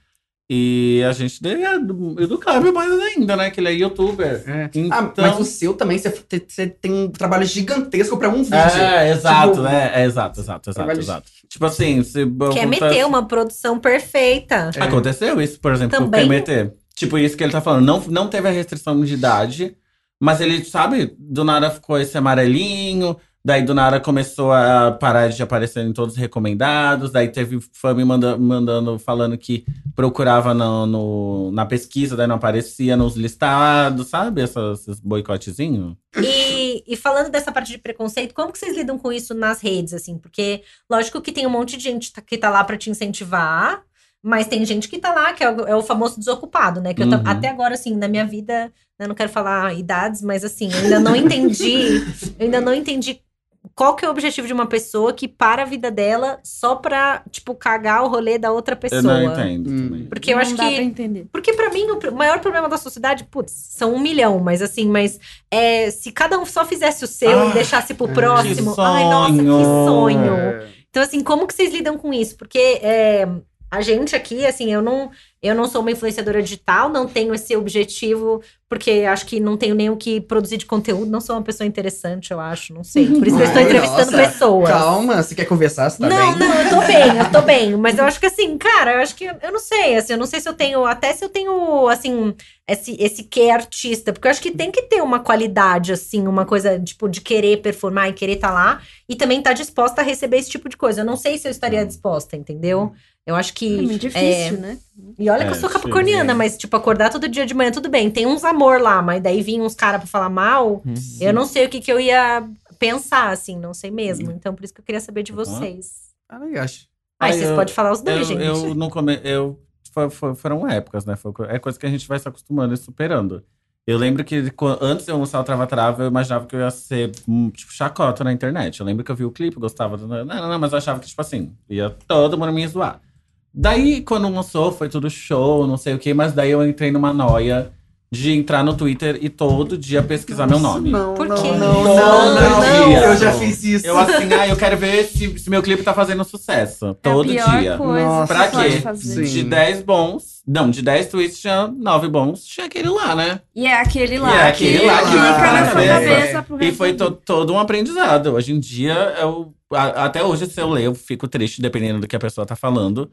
E a gente é do, do Cláudio mais ainda, né? Que ele é youtuber. Então... Ah, mas o seu também, você, te- você tem um trabalho gigantesco pra um vídeo. É, exato, Tipo, né? É, exato, exato, exato, trabalho- exato. Tipo assim, se Quer meter uma produção perfeita. É. Aconteceu isso, por exemplo, Também- com o PMT. Tipo, isso que ele tá falando. Não, não teve a restrição de idade, mas ele, sabe, do nada ficou esse amarelinho. Daí do nada começou a parar de aparecer em todos os recomendados. Daí teve fã me manda- mandando, falando que procurava no, no- na pesquisa, daí não aparecia nos listados, sabe? Essas- Esses boicotezinhos. E, e falando dessa parte de preconceito, como que vocês lidam com isso nas redes, assim? Porque, lógico que tem um monte de gente que tá lá pra te incentivar, mas tem gente que tá lá, que é o, é o famoso desocupado, né? Que eu Uhum. ta- até agora, assim, na minha vida, né, não quero falar idades, mas assim, eu ainda não entendi, eu ainda não entendi qual que é o objetivo de uma pessoa que para a vida dela só pra, tipo, cagar o rolê da outra pessoa. Eu não entendo Hum. também. Porque eu não acho dá que pra entender. porque pra mim, o maior problema da sociedade, putz, são um milhão, mas assim, mas é, se cada um só fizesse o seu Ah, e deixasse pro próximo. Ai, nossa, que sonho! sonho! É. Então, assim, como que vocês lidam com isso? Porque é, a gente aqui, assim, eu não, eu não sou uma influenciadora digital, não tenho esse objetivo, porque acho que não tenho nem o que produzir de conteúdo, não sou uma pessoa interessante, eu acho, não sei. Por isso que eu estou entrevistando nossa. pessoas. Calma, você quer conversar? Você tá não, bem? não, eu tô bem, eu tô bem. Mas eu acho que assim, cara, eu acho que eu não sei, assim, eu não sei se eu tenho, até se eu tenho, assim, esse, esse que artista, porque eu acho que tem que ter uma qualidade, assim, uma coisa, tipo, de querer performar e querer estar lá, e também estar disposta a receber esse tipo de coisa. Eu não sei se eu estaria disposta, entendeu? Eu acho que. É muito difícil, né? E olha que É, eu sou difícil, capricorniana, é. mas, tipo, acordar todo dia de manhã, tudo bem. Tem uns amor lá, mas daí vinham uns caras pra falar mal. Eu não sei o que, que eu ia pensar, assim, não sei mesmo. Então, por isso que eu queria saber de Uhum. vocês. Ah, eu acho. Ah, Aí vocês eu- podem falar os dois, Eu, gente. eu não come... eu fo- fo- foram épocas, né? É coisa que a gente vai se acostumando e superando. Eu lembro que antes de eu lançar o Trava Trava, eu imaginava que eu ia ser hum, tipo chacota na internet. Eu lembro que eu vi o clipe, gostava do. Não, não, não, mas eu achava que, tipo assim, ia todo mundo me zoar. Daí, quando lançou, foi tudo show, não sei o quê, mas daí eu entrei numa noia de entrar no Twitter e todo dia pesquisar meu nome. Não, Por não, quê? não, Todo não, não. dia. Eu já fiz isso. Eu assim, ah, eu quero ver se, se meu clipe tá fazendo sucesso. Todo é a pior dia. coisa Nossa, que Pra quê? De 10 bons. Não, de 10 tweets tinha 9 bons. Tinha aquele lá, né? E é aquele lá. E é aquele lá que fica na sua cabeça. cabeça pro E foi to- todo um aprendizado. Hoje em dia, eu, a- até hoje, se eu ler, eu fico triste, dependendo do que a pessoa tá falando.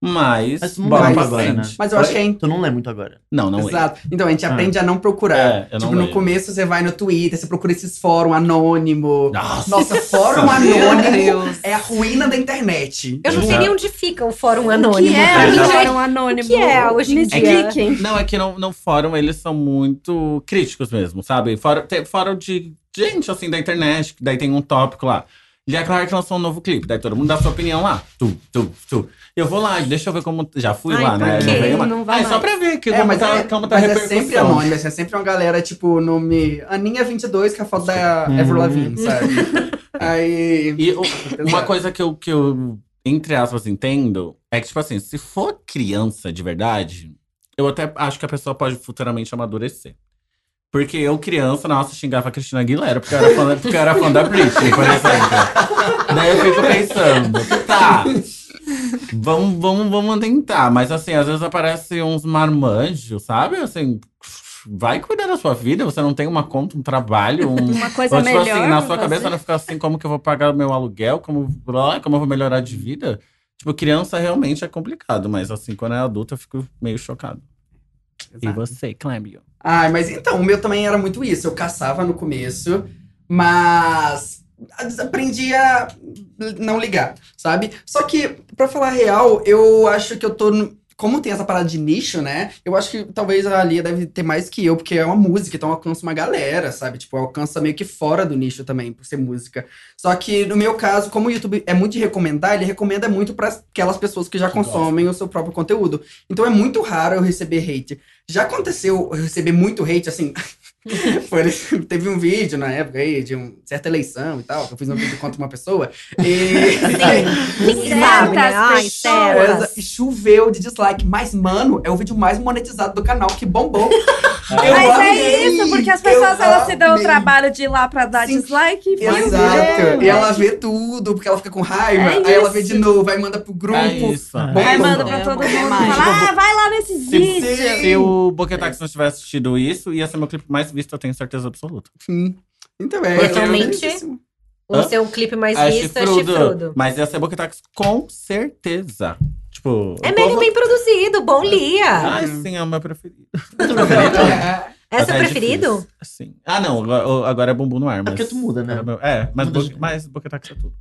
Mas. Mas não pra agora, né? Mas eu acho que é Tu não lê muito agora. Não, não é. Exato. Então, a gente Ah. aprende a não procurar. É, eu não tipo, no leio. começo você vai no Twitter, você procura esses fóruns anônimo. Nossa, Nossa, fórum anônimo é a ruína da internet. Eu não sei nem onde fica o fórum O anônimo. que é Eu já- um fórum anônimo? O que é hoje em Me dia? expliquem. Não, é que no, no fórum eles são muito críticos mesmo, sabe? Fórum, tem fórum de gente, assim, da internet, que daí tem um tópico lá. Lia Clark lançou um novo clipe, daí todo mundo dá sua opinião lá. Tu, tu, tu. Eu vou lá, deixa eu ver como. Já fui Ai, lá, né? Não veio. Não vai Ah, é só pra ver que, É, como, mas, tá, é, como tá mas é sempre anônimo, é sempre uma galera, tipo, nome Aninha22, que é a foto da Hum. Ever Lavigne, sabe? Aí. E o- uma coisa que eu, que eu, entre aspas, entendo é que, tipo assim, se for criança de verdade, eu até acho que a pessoa pode futuramente amadurecer. Porque eu, criança, nossa, xingava a Cristina Aguilera porque eu era fã, da- porque eu era fã da Britney, por exemplo. Daí eu fico pensando, tá. Vamos, vamos, vamos tentar. Mas assim, às vezes aparecem uns marmanjos, sabe? Assim, vai cuidar da sua vida. Você não tem uma conta, um trabalho, um, Uma coisa ou, tipo melhor. assim, na sua cabeça não fica assim, como que eu vou pagar meu aluguel, como, como eu vou melhorar de vida. Tipo, criança realmente é complicado, mas assim, quando é adulto eu fico meio chocado. E Exato. você, Clébio? Ai, mas então, o meu também era muito isso. Eu caçava no começo, mas aprendi a não ligar, sabe? Só que, pra falar real, eu acho que eu tô. no- Como tem essa parada de nicho, né? Eu acho que talvez a Lia deve ter mais que eu, porque é uma música, então alcança uma galera, sabe? Tipo, alcança meio que fora do nicho também, por ser música. Só que no meu caso, como o YouTube é muito de recomendar, ele recomenda muito para aquelas pessoas que já consomem o seu próprio conteúdo. Então é muito raro eu receber hate. Já aconteceu eu receber muito hate, assim. Foi, teve um vídeo na época aí de uma certa eleição e tal, que eu fiz um vídeo contra uma pessoa. E. Sabe, né? Ai. E choveu de dislike. Mas, mano, é o vídeo mais monetizado do canal, que bombou. Eu Mas é amei, isso, porque as pessoas elas se dão o trabalho de ir lá pra dar Sim. dislike e Exato. E ela vê tudo, porque ela fica com raiva. É aí ela vê de novo, aí manda pro grupo. É isso. Bom, Aí bom, manda pra É, todo é mundo falar, ah, vai lá nesses Se, vídeos. se o Boquetax não tivesse assistido isso, ia ser meu clipe mais visto, eu tenho certeza absoluta. Sim. Então é. Totalmente. é. O Hã? seu clipe mais É visto é chifrudo. Mas ia ser Boquetax com certeza. Tipo. É o mega povo- bem produzido, bom Lia. Ai, sim, é o meu preferido. É, É seu preferido? difícil. Sim. Ah, não, agora, agora é bumbum no ar, mas. porque tu muda, né? É, meu- é, mas, Muda bo, de- mas Boquetax é tudo.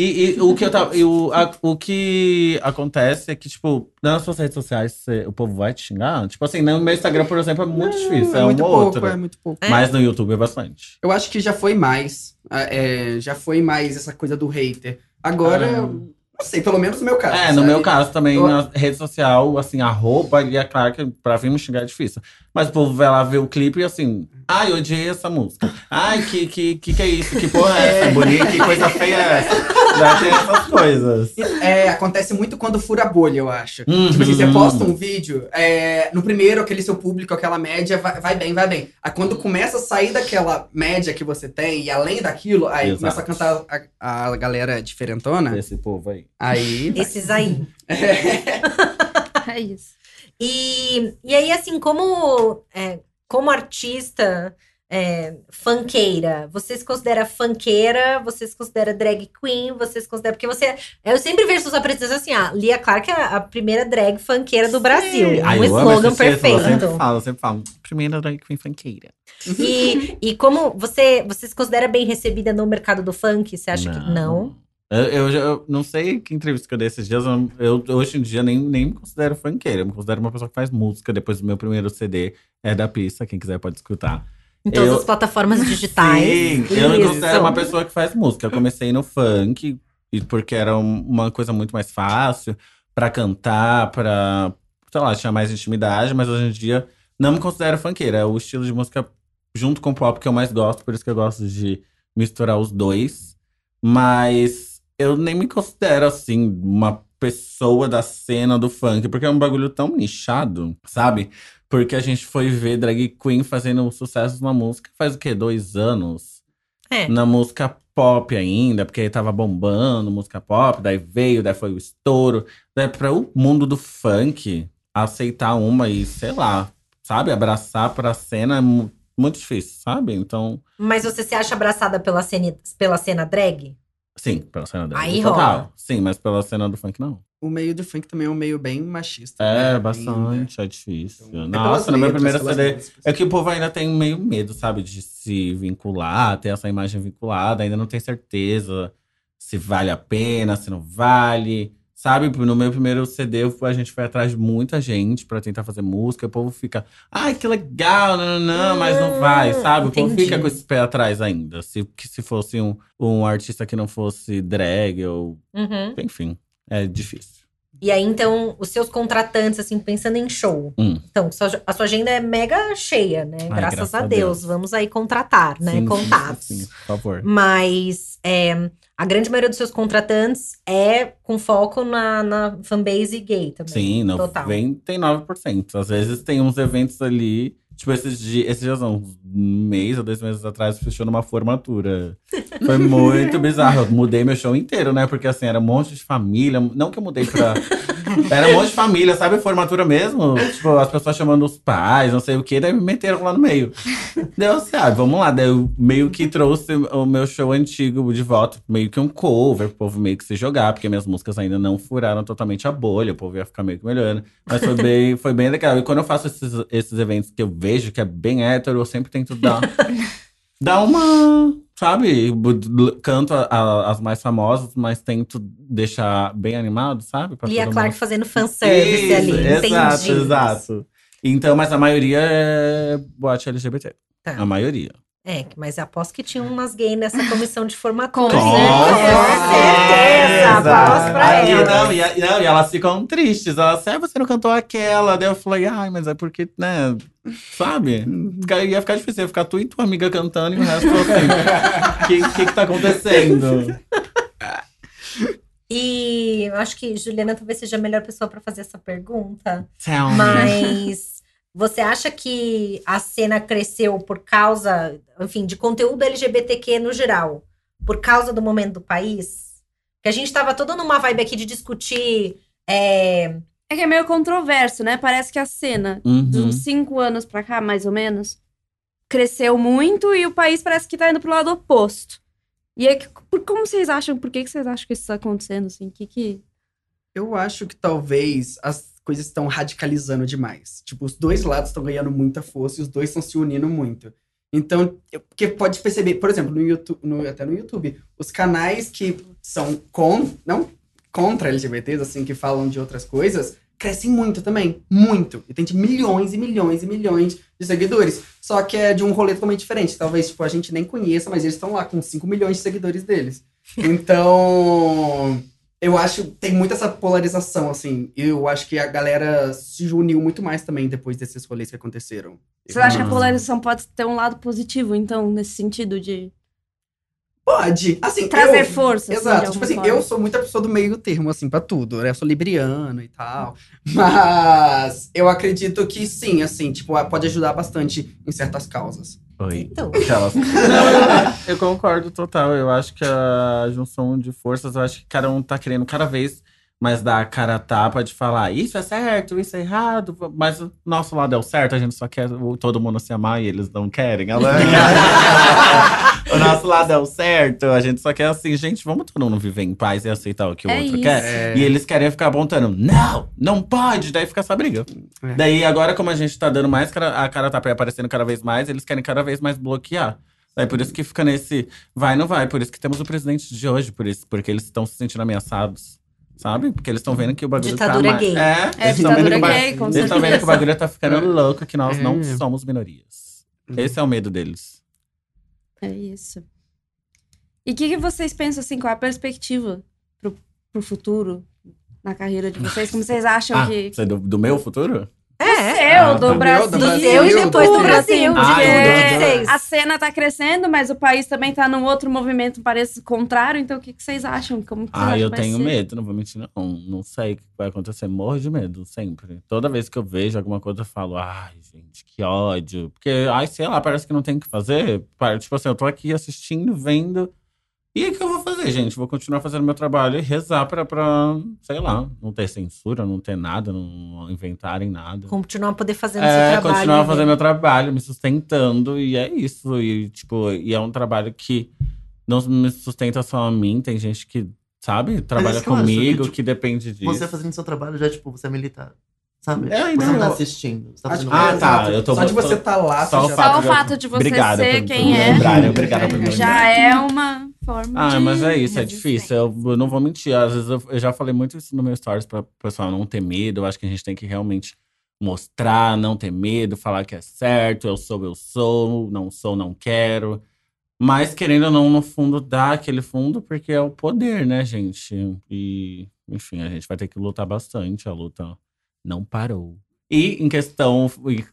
E, e o que eu tava. e o, a- o que acontece é que, tipo, nas suas redes sociais cê- o povo vai te xingar. Tipo assim, no meu Instagram, por exemplo, é muito difícil. É, é muito um ou pouco, outro. é muito pouco. É. Mas no YouTube é bastante. Eu acho que já foi mais. é, já foi mais essa coisa do hater. Agora, Ah. não sei, pelo menos no meu caso. É, no sabe? meu caso também, Eu- na rede social, assim, arroba e é claro que pra vir me xingar é difícil. Mas o povo vai lá ver o clipe e assim, ai, odiei essa música. Ai, que, que, que, que é isso? Que porra é essa? Bonita, que coisa feia é essa? Já tem essas coisas. É, acontece muito quando fura a bolha, eu acho. Uhum. Tipo assim, você posta um vídeo, é, no primeiro, aquele seu público, aquela média, vai, vai bem, vai bem. Aí quando começa a sair daquela média que você tem, e além daquilo, aí Exato. começa a cantar a, a galera diferentona, Esse povo aí. aí... vai. Esses aí. É isso. E, e aí, assim, como, é, como artista é, funkeira, você se considera funkeira, você se considera drag queen, você se considera. Porque você. Eu sempre vejo seus apresentantes assim, ah, Lia Clark é a primeira drag funkeira do Brasil. Ai, um slogan título, Eu sempre perfeito. falo, eu sempre falo. Primeira drag queen funkeira. E, e como você, você se considera bem recebida no mercado do funk? Você acha que não? Eu, eu, não sei que entrevista que eu dei esses dias. Eu, hoje em dia nem, nem me considero funkeira. Eu me considero uma pessoa que faz música. Depois do meu primeiro CD é da pista. Quem quiser pode escutar. Em todas Eu- as plataformas digitais. Sim, eu me Isso. considero uma pessoa que faz música. Eu comecei no funk, porque era um- uma coisa muito mais fácil pra cantar, pra, sei lá, tinha mais intimidade, mas hoje em dia não me considero funkeira. É o estilo de música junto com o pop que eu mais gosto, por isso que eu gosto de misturar os dois. Mas eu nem me considero assim uma pessoa da cena do funk, porque é um bagulho tão nichado, sabe? Porque a gente foi ver drag queen fazendo sucesso na música faz o quê? Dois anos? É. Na música pop ainda, porque tava bombando música pop, daí veio, daí foi o estouro. Daí para o mundo do funk aceitar uma e, sei lá, sabe? Abraçar pra cena é mu- muito difícil, sabe? Então, Mas você se acha abraçada pela cena, pela cena drag? Sim, pela cena drag. Aí total. rola. Sim, mas pela cena do funk não. O meio do funk também é um meio bem machista. É, né? bastante, é difícil. Então, é Nossa, pelas no meu letras, primeiro pelas CD. músicas. É que o povo ainda tem meio medo, sabe? De se vincular, ter essa imagem vinculada, ainda não tem certeza se vale a pena, se não vale. Sabe, no meu primeiro CD, a gente foi atrás de muita gente pra tentar fazer música. O povo fica, ai, que legal, não, não, não, mas não vai, Hum, sabe? O povo entendi. fica com esse pé atrás ainda. Se, que se fosse um, um artista que não fosse drag, ou. Uhum. Enfim, é difícil. E aí, então, os seus contratantes, assim, pensando em show. Hum. Então, a sua agenda é mega cheia, né? Ai, graças, graças a Deus. Deus. Vamos aí contratar, né? Sim, Contatos. sim, sim, por favor. Mas é, a grande maioria dos seus contratantes é com foco na, na fanbase gay também. Sim, Total. 99%. Às vezes tem uns eventos ali. Tipo, esses dias, esses dias não, um mês ou dois meses atrás, fechou numa formatura. Foi muito bizarro. Eu mudei meu show inteiro, né? Porque assim, era um monte de família. Não que eu mudei pra. Era um monte de família, sabe? Formatura mesmo. Tipo, as pessoas chamando os pais, não sei o quê, daí me meteram lá no meio. Deu assim, ah, vamos lá. Daí eu meio que trouxe o meu show antigo de volta, meio que um cover, pro povo meio que se jogar, porque minhas músicas ainda não furaram totalmente a bolha, o povo ia ficar meio que melhorando. Mas foi bem, foi bem legal. E quando eu faço esses, esses eventos que eu vejo que é bem hétero, eu sempre tento dar, dar uma. Sabe? Canto a- a- as mais famosas, mas tento deixar bem animado, sabe? Pra Lia todo Clark mundo- fazendo fanservice Isso, ali. Exato, entendi. exato. Então, mas a maioria é boate LGBT. Tá. A maioria. É, mas aposto que tinha umas gays nessa comissão de formatura. Com Com certeza. pra Aí, elas. não, e, não, e elas ficam tristes. Elas, ah, você não cantou aquela. Daí eu falei, ai, mas é porque, né? Sabe? Fica- Ia ficar difícil. Ia ficar tu e tua amiga cantando e o resto assim. O que, que que tá acontecendo? E eu acho que Juliana talvez seja a melhor pessoa pra fazer essa pergunta. Tell me. Mas você acha que a cena cresceu por causa, enfim, de conteúdo LGBTQ no geral, por causa do momento do país? Que a gente tava todo numa vibe aqui de discutir. é, É que é meio controverso, né? Parece que a cena, de Uhum. uns cinco anos pra cá, mais ou menos, cresceu muito e o país parece que tá indo pro lado oposto. E é que, por, como vocês acham, por que, que vocês acham que isso tá acontecendo, assim? Que que... Eu acho que talvez as coisas estão radicalizando demais. Tipo, os dois lados estão ganhando muita força e os dois estão se unindo muito. Então, porque pode perceber, por exemplo, no YouTube, no- até no YouTube, os canais que são com, não contra LGBTs, assim, que falam de outras coisas, crescem muito também. Muito. E tem de milhões e milhões e milhões de seguidores. Só que é de um rolê totalmente diferente. Talvez, tipo, a gente nem conheça, mas eles estão lá com 5 milhões de seguidores deles. Então, eu acho que tem muita essa polarização, assim. E eu acho que a galera se uniu muito mais também depois desses rolês que aconteceram. Vocês acham que a Ah. polarização pode ter um lado positivo, então, nesse sentido de Pode. Assim, trazer eu- força? assim, de Exato. alguma Tipo assim, forma? eu sou muita pessoa do meio termo, assim, pra tudo, né? Eu sou libriano e tal. Mas eu acredito que sim, assim, tipo, pode ajudar bastante em certas causas. Oi. Então, Aquelas. Eu concordo total. Eu acho que a junção de forças, eu acho que cada um tá querendo cada vez mais dar a cara a tapa de falar isso é certo, isso é errado. Mas o nosso lado é o certo, a gente só quer todo mundo se amar e eles não querem. Ela- o nosso lado é o certo, a gente só quer assim, gente, vamos todo mundo viver em paz e aceitar o que o É outro isso. quer. É. E eles querem ficar apontando, não, não pode, daí fica essa briga. É. Daí agora, como a gente tá dando mais, cara- a cara tá aparecendo cada vez mais, eles querem cada vez mais bloquear. Daí por isso que fica nesse vai, não vai. Por isso que temos o presidente de hoje, por isso, porque eles estão se sentindo ameaçados. Sabe? Porque eles estão vendo que o bagulho Ditadura tá mais... gay. É, É, ditadura gay, com Eles estão vendo que o bagulho tá ficando louco, que nós não É. somos minorias. Uhum. Esse é o medo deles. É isso. E o que, que vocês pensam, assim, qual é a perspectiva pro, pro futuro na carreira de vocês? Como vocês acham Ah, que. é do, do meu futuro? É, Seu, Ah, do. Brasil. Do do Brasil, seu e do depois do do Brasil. Brasil, Ah, porque é. vocês. a cena tá crescendo, mas o país também tá num outro movimento, parece contrário. Então, o que, que vocês acham? Como que Ah, eu tenho ser? medo, não vou mentir, não. Não sei o que vai acontecer. Morro de medo, sempre. Toda vez que eu vejo alguma coisa, eu falo, ai, gente, que ódio. Porque, ai, sei lá, parece que não tem o que fazer. Tipo assim, eu tô aqui assistindo, vendo. E o que eu vou fazer, gente? Vou continuar fazendo meu trabalho e rezar pra, pra sei lá, não ter censura, não ter nada, não inventarem nada. Continuar a poder fazer o É, seu trabalho. continuar né? fazendo meu trabalho, me sustentando, e é isso. E, tipo, e é um trabalho que não me sustenta só a mim, tem gente que, sabe, trabalha que comigo, que, que, tipo, depende disso. Você fazendo seu trabalho já, tipo, você é militar. Sabe? É, você não, não tá assistindo. Você tá fazendo que- Ah, tá, eu tô- Só de você estar lá, só você o já fato Só o de- fato de você Obrigado ser por- quem por é. lembrarem, obrigado por me Já lembrar. é uma forma Ah, de mas é isso, é difícil. Eu, eu não vou mentir. Às vezes eu, eu já falei muito isso no meu stories pra pessoal não ter medo. Eu acho que a gente tem que realmente mostrar, não ter medo, falar que é certo. Eu sou, eu sou, não sou, não quero. Mas querendo ou não, no fundo, dá aquele fundo, porque é o poder, né, gente? E, enfim, a gente vai ter que lutar bastante. A luta não parou. E em questão,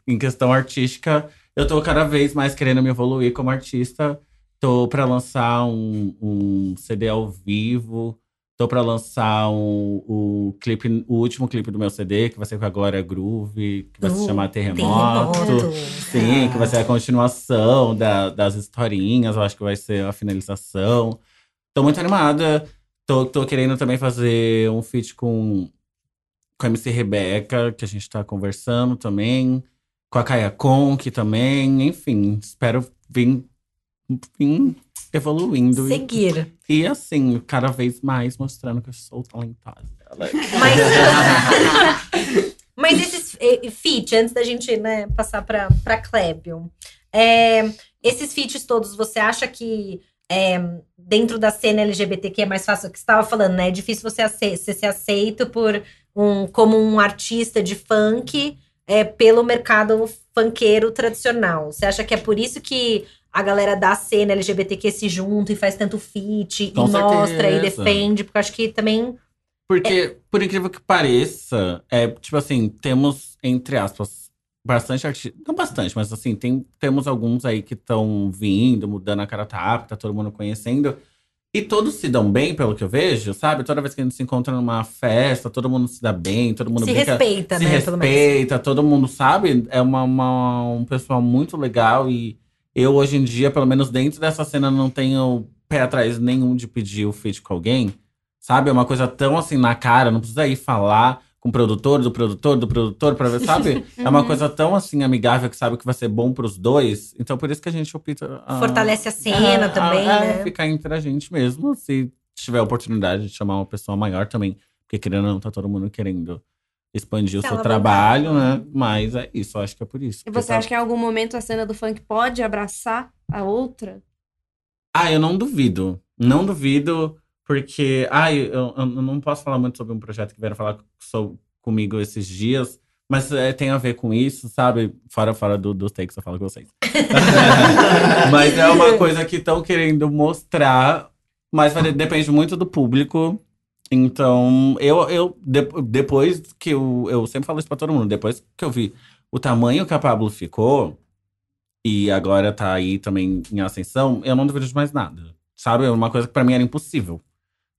em questão artística, eu tô cada vez mais querendo me evoluir como artista. Tô pra lançar um, um CD ao vivo. Tô pra lançar um, o clipe, o último clipe do meu CD, que vai ser com a Glória Groove, que vai se Uh, chamar Terremoto. Terremoto. Sim, que vai ser a continuação da- das historinhas, eu acho que vai ser a finalização. Tô muito animada. Tô, tô querendo também fazer um feat com, com a MC Rebeca, que a gente tá conversando também. Com a Kaya Conk também. Enfim, espero vir, vir evoluindo. E, Seguir. e assim, cada vez mais mostrando que eu sou talentosa. Mas, mas esses feat, antes da gente né, passar pra, pra Clébio, é, esses feats todos, você acha que é, dentro da cena LGBTQ é mais fácil? Que você estava falando, né? É difícil você, ace- você ser aceito por um, como um artista de funk é, pelo mercado funkeiro tradicional. Você acha que é por isso que a galera da cena LGBTQ se junta e faz tanto feat Com e mostra e certeza. defende? Porque eu acho que também Porque, por incrível que pareça, é tipo assim, temos, entre aspas, bastante artistas. Não bastante, mas assim, tem, temos alguns aí que estão vindo, mudando a cara tapa, tá todo mundo conhecendo. E todos se dão bem, pelo que eu vejo, sabe? Toda vez que a gente se encontra numa festa, todo mundo se dá bem, todo mundo se brinca, respeita, se né? Respeita, todo mundo sabe. É uma, uma- um pessoal muito legal e eu, hoje em dia, pelo menos dentro dessa cena, não tenho pé atrás nenhum de pedir o feat com alguém. Sabe? É uma coisa tão assim na cara, não precisa ir falar com o produtor, do produtor, do produtor, pra ver, sabe? É uma coisa tão assim amigável que sabe que vai ser bom pros dois. Então, por isso que a gente opta. a- Fortalece a cena a- também, a- né? Ficar entre a gente mesmo. Se tiver a oportunidade de chamar uma pessoa maior também. Porque querendo ou não, tá todo mundo querendo expandir o Se seu trabalho, né? Mas é isso, eu acho que é por isso. E você tá- acha que em algum momento a cena do funk pode abraçar a outra? Ah, eu não duvido. Não duvido, porque. Ai, eu, eu não posso falar muito sobre um projeto que vieram falar comigo esses dias. Mas é, tem a ver com isso, sabe? Fora, fora do, dos takes, eu falo com vocês. mas é uma coisa que estão querendo mostrar. Mas depende muito do público. Então, eu, eu de- depois que eu, eu sempre falo isso pra todo mundo, depois que eu vi o tamanho que a Pablo ficou, e agora tá aí também em ascensão, eu não duvido de mais nada. Sabe? É uma coisa que pra mim era impossível.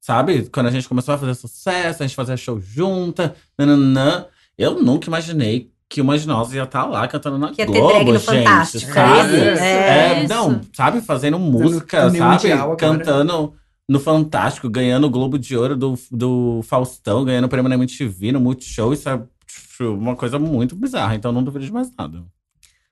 Sabe? Quando a gente começou a fazer sucesso, a gente fazia show junta, nananã, eu nunca imaginei que uma de nós ia estar lá cantando na Que Globo, drag no gente, Fantástico. sabe? É isso, É, isso. não, sabe? Fazendo música, sabe? Cantando no Fantástico, ganhando o Globo de Ouro do, do Faustão, ganhando o prêmio na MTV, no Multishow. Isso é tipo, uma coisa muito bizarra. Então, não duvido de mais nada.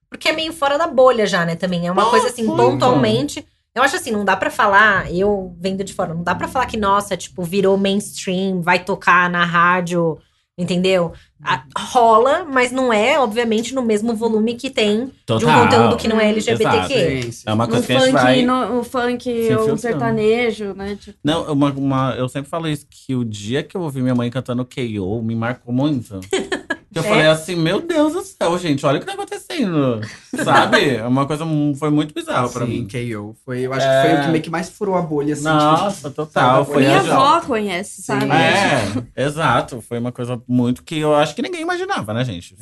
Porque é meio fora da bolha já, né? Também é uma coisa assim, pontualmente. Eu acho assim, não dá pra falar, eu vendo de fora, não dá pra falar que, nossa, tipo, virou mainstream, vai tocar na rádio, entendeu? A- rola, mas não é, obviamente, no mesmo volume que tem de um conteúdo que não é LGBTQ. Sim, sim. É uma No coisa que a gente funk, vai. no, o funk ou um filtrando. sertanejo, né? Tipo, Não, uma, uma- eu sempre falo isso, que o dia que eu ouvi minha mãe cantando K.O. me marcou muito. Que eu É? falei assim, meu Deus do céu, gente, olha o que tá acontecendo. Sabe? É uma coisa, foi muito bizarro pra Sim, mim. KO. Foi, eu acho É. que foi o que meio que mais furou a bolha, assim. Nossa, total. sabe, Foi Minha a avó conhece, sabe? É, exato. Foi uma coisa muito que eu acho que ninguém imaginava, né, gente?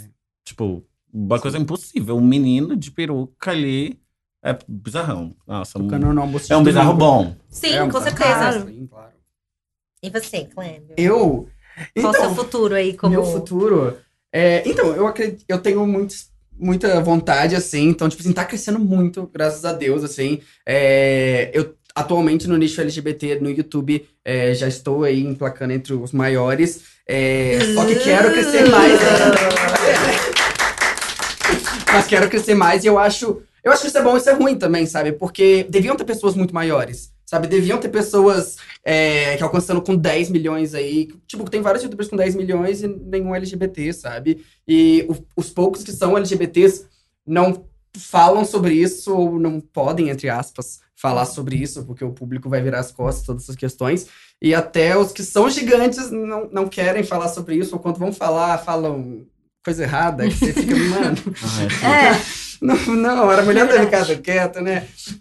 Tipo, uma coisa impossível. Um menino de peruca ali é bizarrão. Nossa, Tipo, um- no almoço é um bizarro bom. Sim, É um com bizarro. certeza. Sim, claro. E você, Clébio? Eu. Qual o seu Então, futuro aí como. Meu futuro. É, então, eu acredito, eu tenho muitos- muita vontade, assim. Então, tipo assim, tá crescendo muito, graças a Deus, assim. É, eu atualmente no nicho LGBT no YouTube é, já estou aí emplacando entre os maiores. é, só que quero crescer mais. Mas quero crescer mais e eu acho. Eu acho que isso é bom e isso é ruim também, sabe? Porque deviam ter pessoas muito maiores, sabe? Deviam ter pessoas é, que alcançando com 10 milhões aí. Tipo, tem vários youtubers com 10 milhões e nenhum LGBT, sabe? E o- os poucos que são LGBTs não falam sobre isso ou não podem, entre aspas, falar sobre isso, porque o público vai virar as costas, todas essas questões. E até os que são gigantes não, não querem falar sobre isso, ou quando vão falar, falam coisa errada, que você fica, mano. Ai, É, Não, não, era melhor ter ficado quieto, né?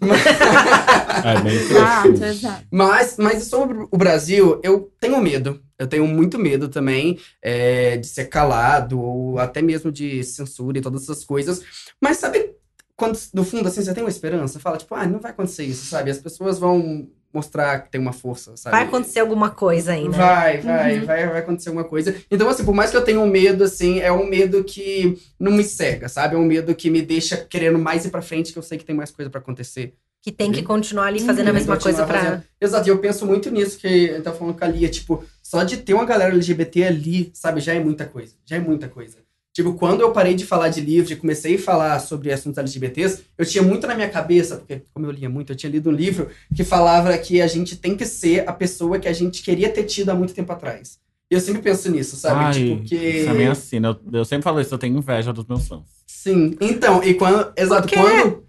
é bem exato, exato. Mas, mas sobre o Brasil, eu tenho medo. Eu tenho muito medo também é, de ser calado, ou até mesmo de censura e todas essas coisas. Mas sabe, quando no fundo assim, você tem uma esperança? Fala, tipo, ah, não vai acontecer isso, sabe? As pessoas vão mostrar que tem uma força, sabe? Vai acontecer alguma coisa aí, né? Vai, vai, vai, vai acontecer alguma coisa. Então, assim, por mais que eu tenha um medo, assim, é um medo que não me cega, sabe? É um medo que me deixa querendo mais ir pra frente, que eu sei que tem mais coisa pra acontecer. Que tem que continuar ali fazendo a Uhum, mesma coisa pra. fazendo. Exato, e eu penso muito nisso que eu tava falando com a Lia, tipo, só de ter uma galera LGBT ali, sabe, já é muita coisa. Já é muita coisa. Tipo, quando eu parei de falar de livro e comecei a falar sobre assuntos LGBTs, eu tinha muito na minha cabeça, porque como eu lia muito, eu tinha lido um livro que falava que a gente tem que ser a pessoa que a gente queria ter tido há muito tempo atrás. E eu sempre penso nisso, sabe? Ai, tipo, que. Isso é meio assim, né? Eu, eu sempre falo isso, eu tenho inveja dos meus fãs. Sim. Então, e quando. Exato, quando.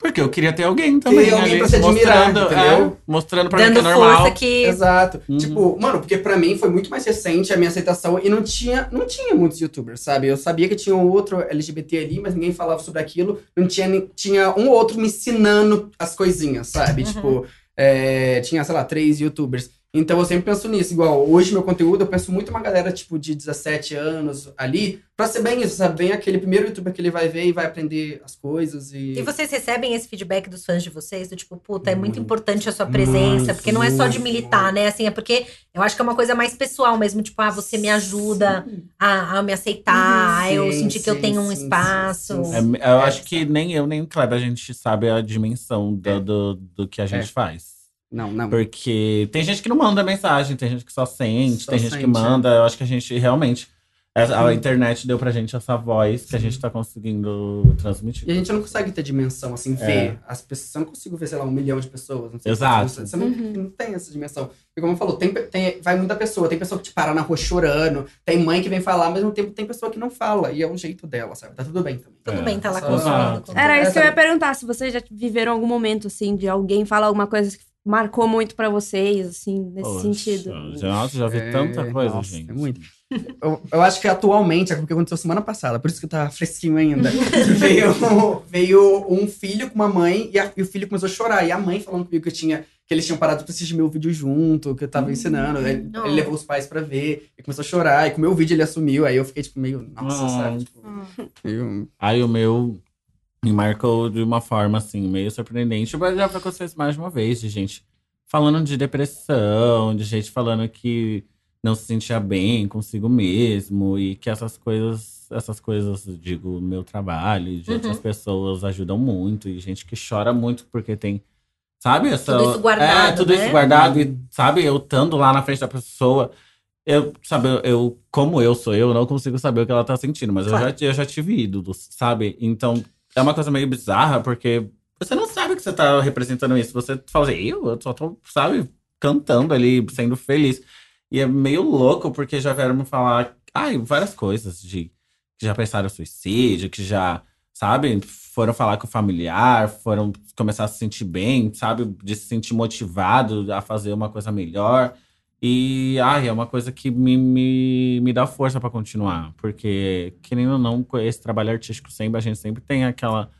Porque eu queria ter alguém também. alguém ali, pra se admirar, mostrando, entendeu? é, mostrando pra mim que Dando é normal. força que. Exato. Uhum. Tipo, mano, porque pra mim foi muito mais recente a minha aceitação e não tinha, não tinha muitos youtubers, sabe? Eu sabia que tinha um outro LGBT ali, mas ninguém falava sobre aquilo. Não tinha, tinha um ou outro me ensinando as coisinhas, sabe? Uhum. Tipo, é, tinha, sei lá, três youtubers. Então eu sempre penso nisso. Igual, hoje meu conteúdo, eu penso muito uma galera, tipo, de 17 anos ali, pra ser bem isso, sabe? Bem aquele primeiro youtuber que ele vai ver e vai aprender as coisas e... E vocês recebem esse feedback dos fãs de vocês? Do tipo, puta, é muito Muito, importante a sua presença. muito, porque não é só de militar, né? Assim, é porque eu acho que é uma coisa mais pessoal mesmo. Tipo, ah, você me ajuda a, a me aceitar, a eu Sim, sentir que eu sim, tenho um sim, sim, espaço. sim, É, sim. eu É, acho que nem eu, nem o Kleber, a gente sabe a dimensão do, É. do, do que a gente É. faz. Não, não. Porque tem gente que não manda mensagem, tem gente que só sente, Só tem gente que sente, é. manda. Eu acho que a gente realmente. A, a Sim. internet deu pra gente essa voz que a gente tá conseguindo transmitir. E a gente não consegue ter dimensão, assim, É. ver as pessoas. Você não consigo ver, sei lá, um milhão de pessoas. Não sei Exato. Você, você não, Uhum. não tem essa dimensão. E como eu falou, tem, tem, vai muita pessoa. Tem pessoa que te para na rua chorando. Tem mãe que vem falar, ao mesmo tempo tem pessoa que não fala. E é o jeito dela, sabe? Tá tudo bem também. Tudo É. bem, tá lá Só- consumindo. Era isso que eu ia perguntar, se vocês já viveram algum momento, assim, de alguém falar alguma coisa que marcou muito pra vocês, assim, nesse Poxa, sentido. já- Nossa, já vi É, tanta coisa, nossa, gente. é muito. Eu, eu acho que atualmente, é o que aconteceu semana passada, por isso que tá fresquinho ainda. veio, veio um filho com uma mãe e, a- e o filho começou a chorar. E a mãe falando comigo que, eu tinha, que eles tinham parado pra assistir meu vídeo junto, que eu tava ensinando. Ele, ele levou os pais pra ver e começou a chorar. E com o meu vídeo ele assumiu. Aí eu fiquei, tipo, meio, nossa, Ah. sabe? Tipo, Ah. meio- Aí o meu me marcou de uma forma, assim, meio surpreendente. Mas já aconteceu isso mais de uma vez, de gente falando de depressão, de gente falando que não se sentia bem consigo mesmo e que essas coisas, essas coisas, digo, meu trabalho de Uhum. outras pessoas ajudam muito. E gente que chora muito porque tem, sabe? Essa, Tudo isso guardado, É, tudo né? isso guardado. E, sabe, eu estando lá na frente da pessoa… Eu, sabe, eu- como eu sou eu, eu não consigo saber o que ela tá sentindo, mas Claro. eu, já, eu já tive ídolos, sabe? Então, é uma coisa meio bizarra, porque você não sabe que você tá representando isso. Você fala assim, eu, só tô, sabe, cantando ali, sendo feliz. E é meio louco, porque já vieram me falar, ai, várias coisas de que já pensaram em suicídio, que já, sabe, foram falar com o familiar, foram começar a se sentir bem, sabe, de se sentir motivado a fazer uma coisa melhor. E ai, é uma coisa que me, me, me dá força pra continuar. Porque, querendo ou não, com esse trabalho artístico sempre, a gente sempre tem aquela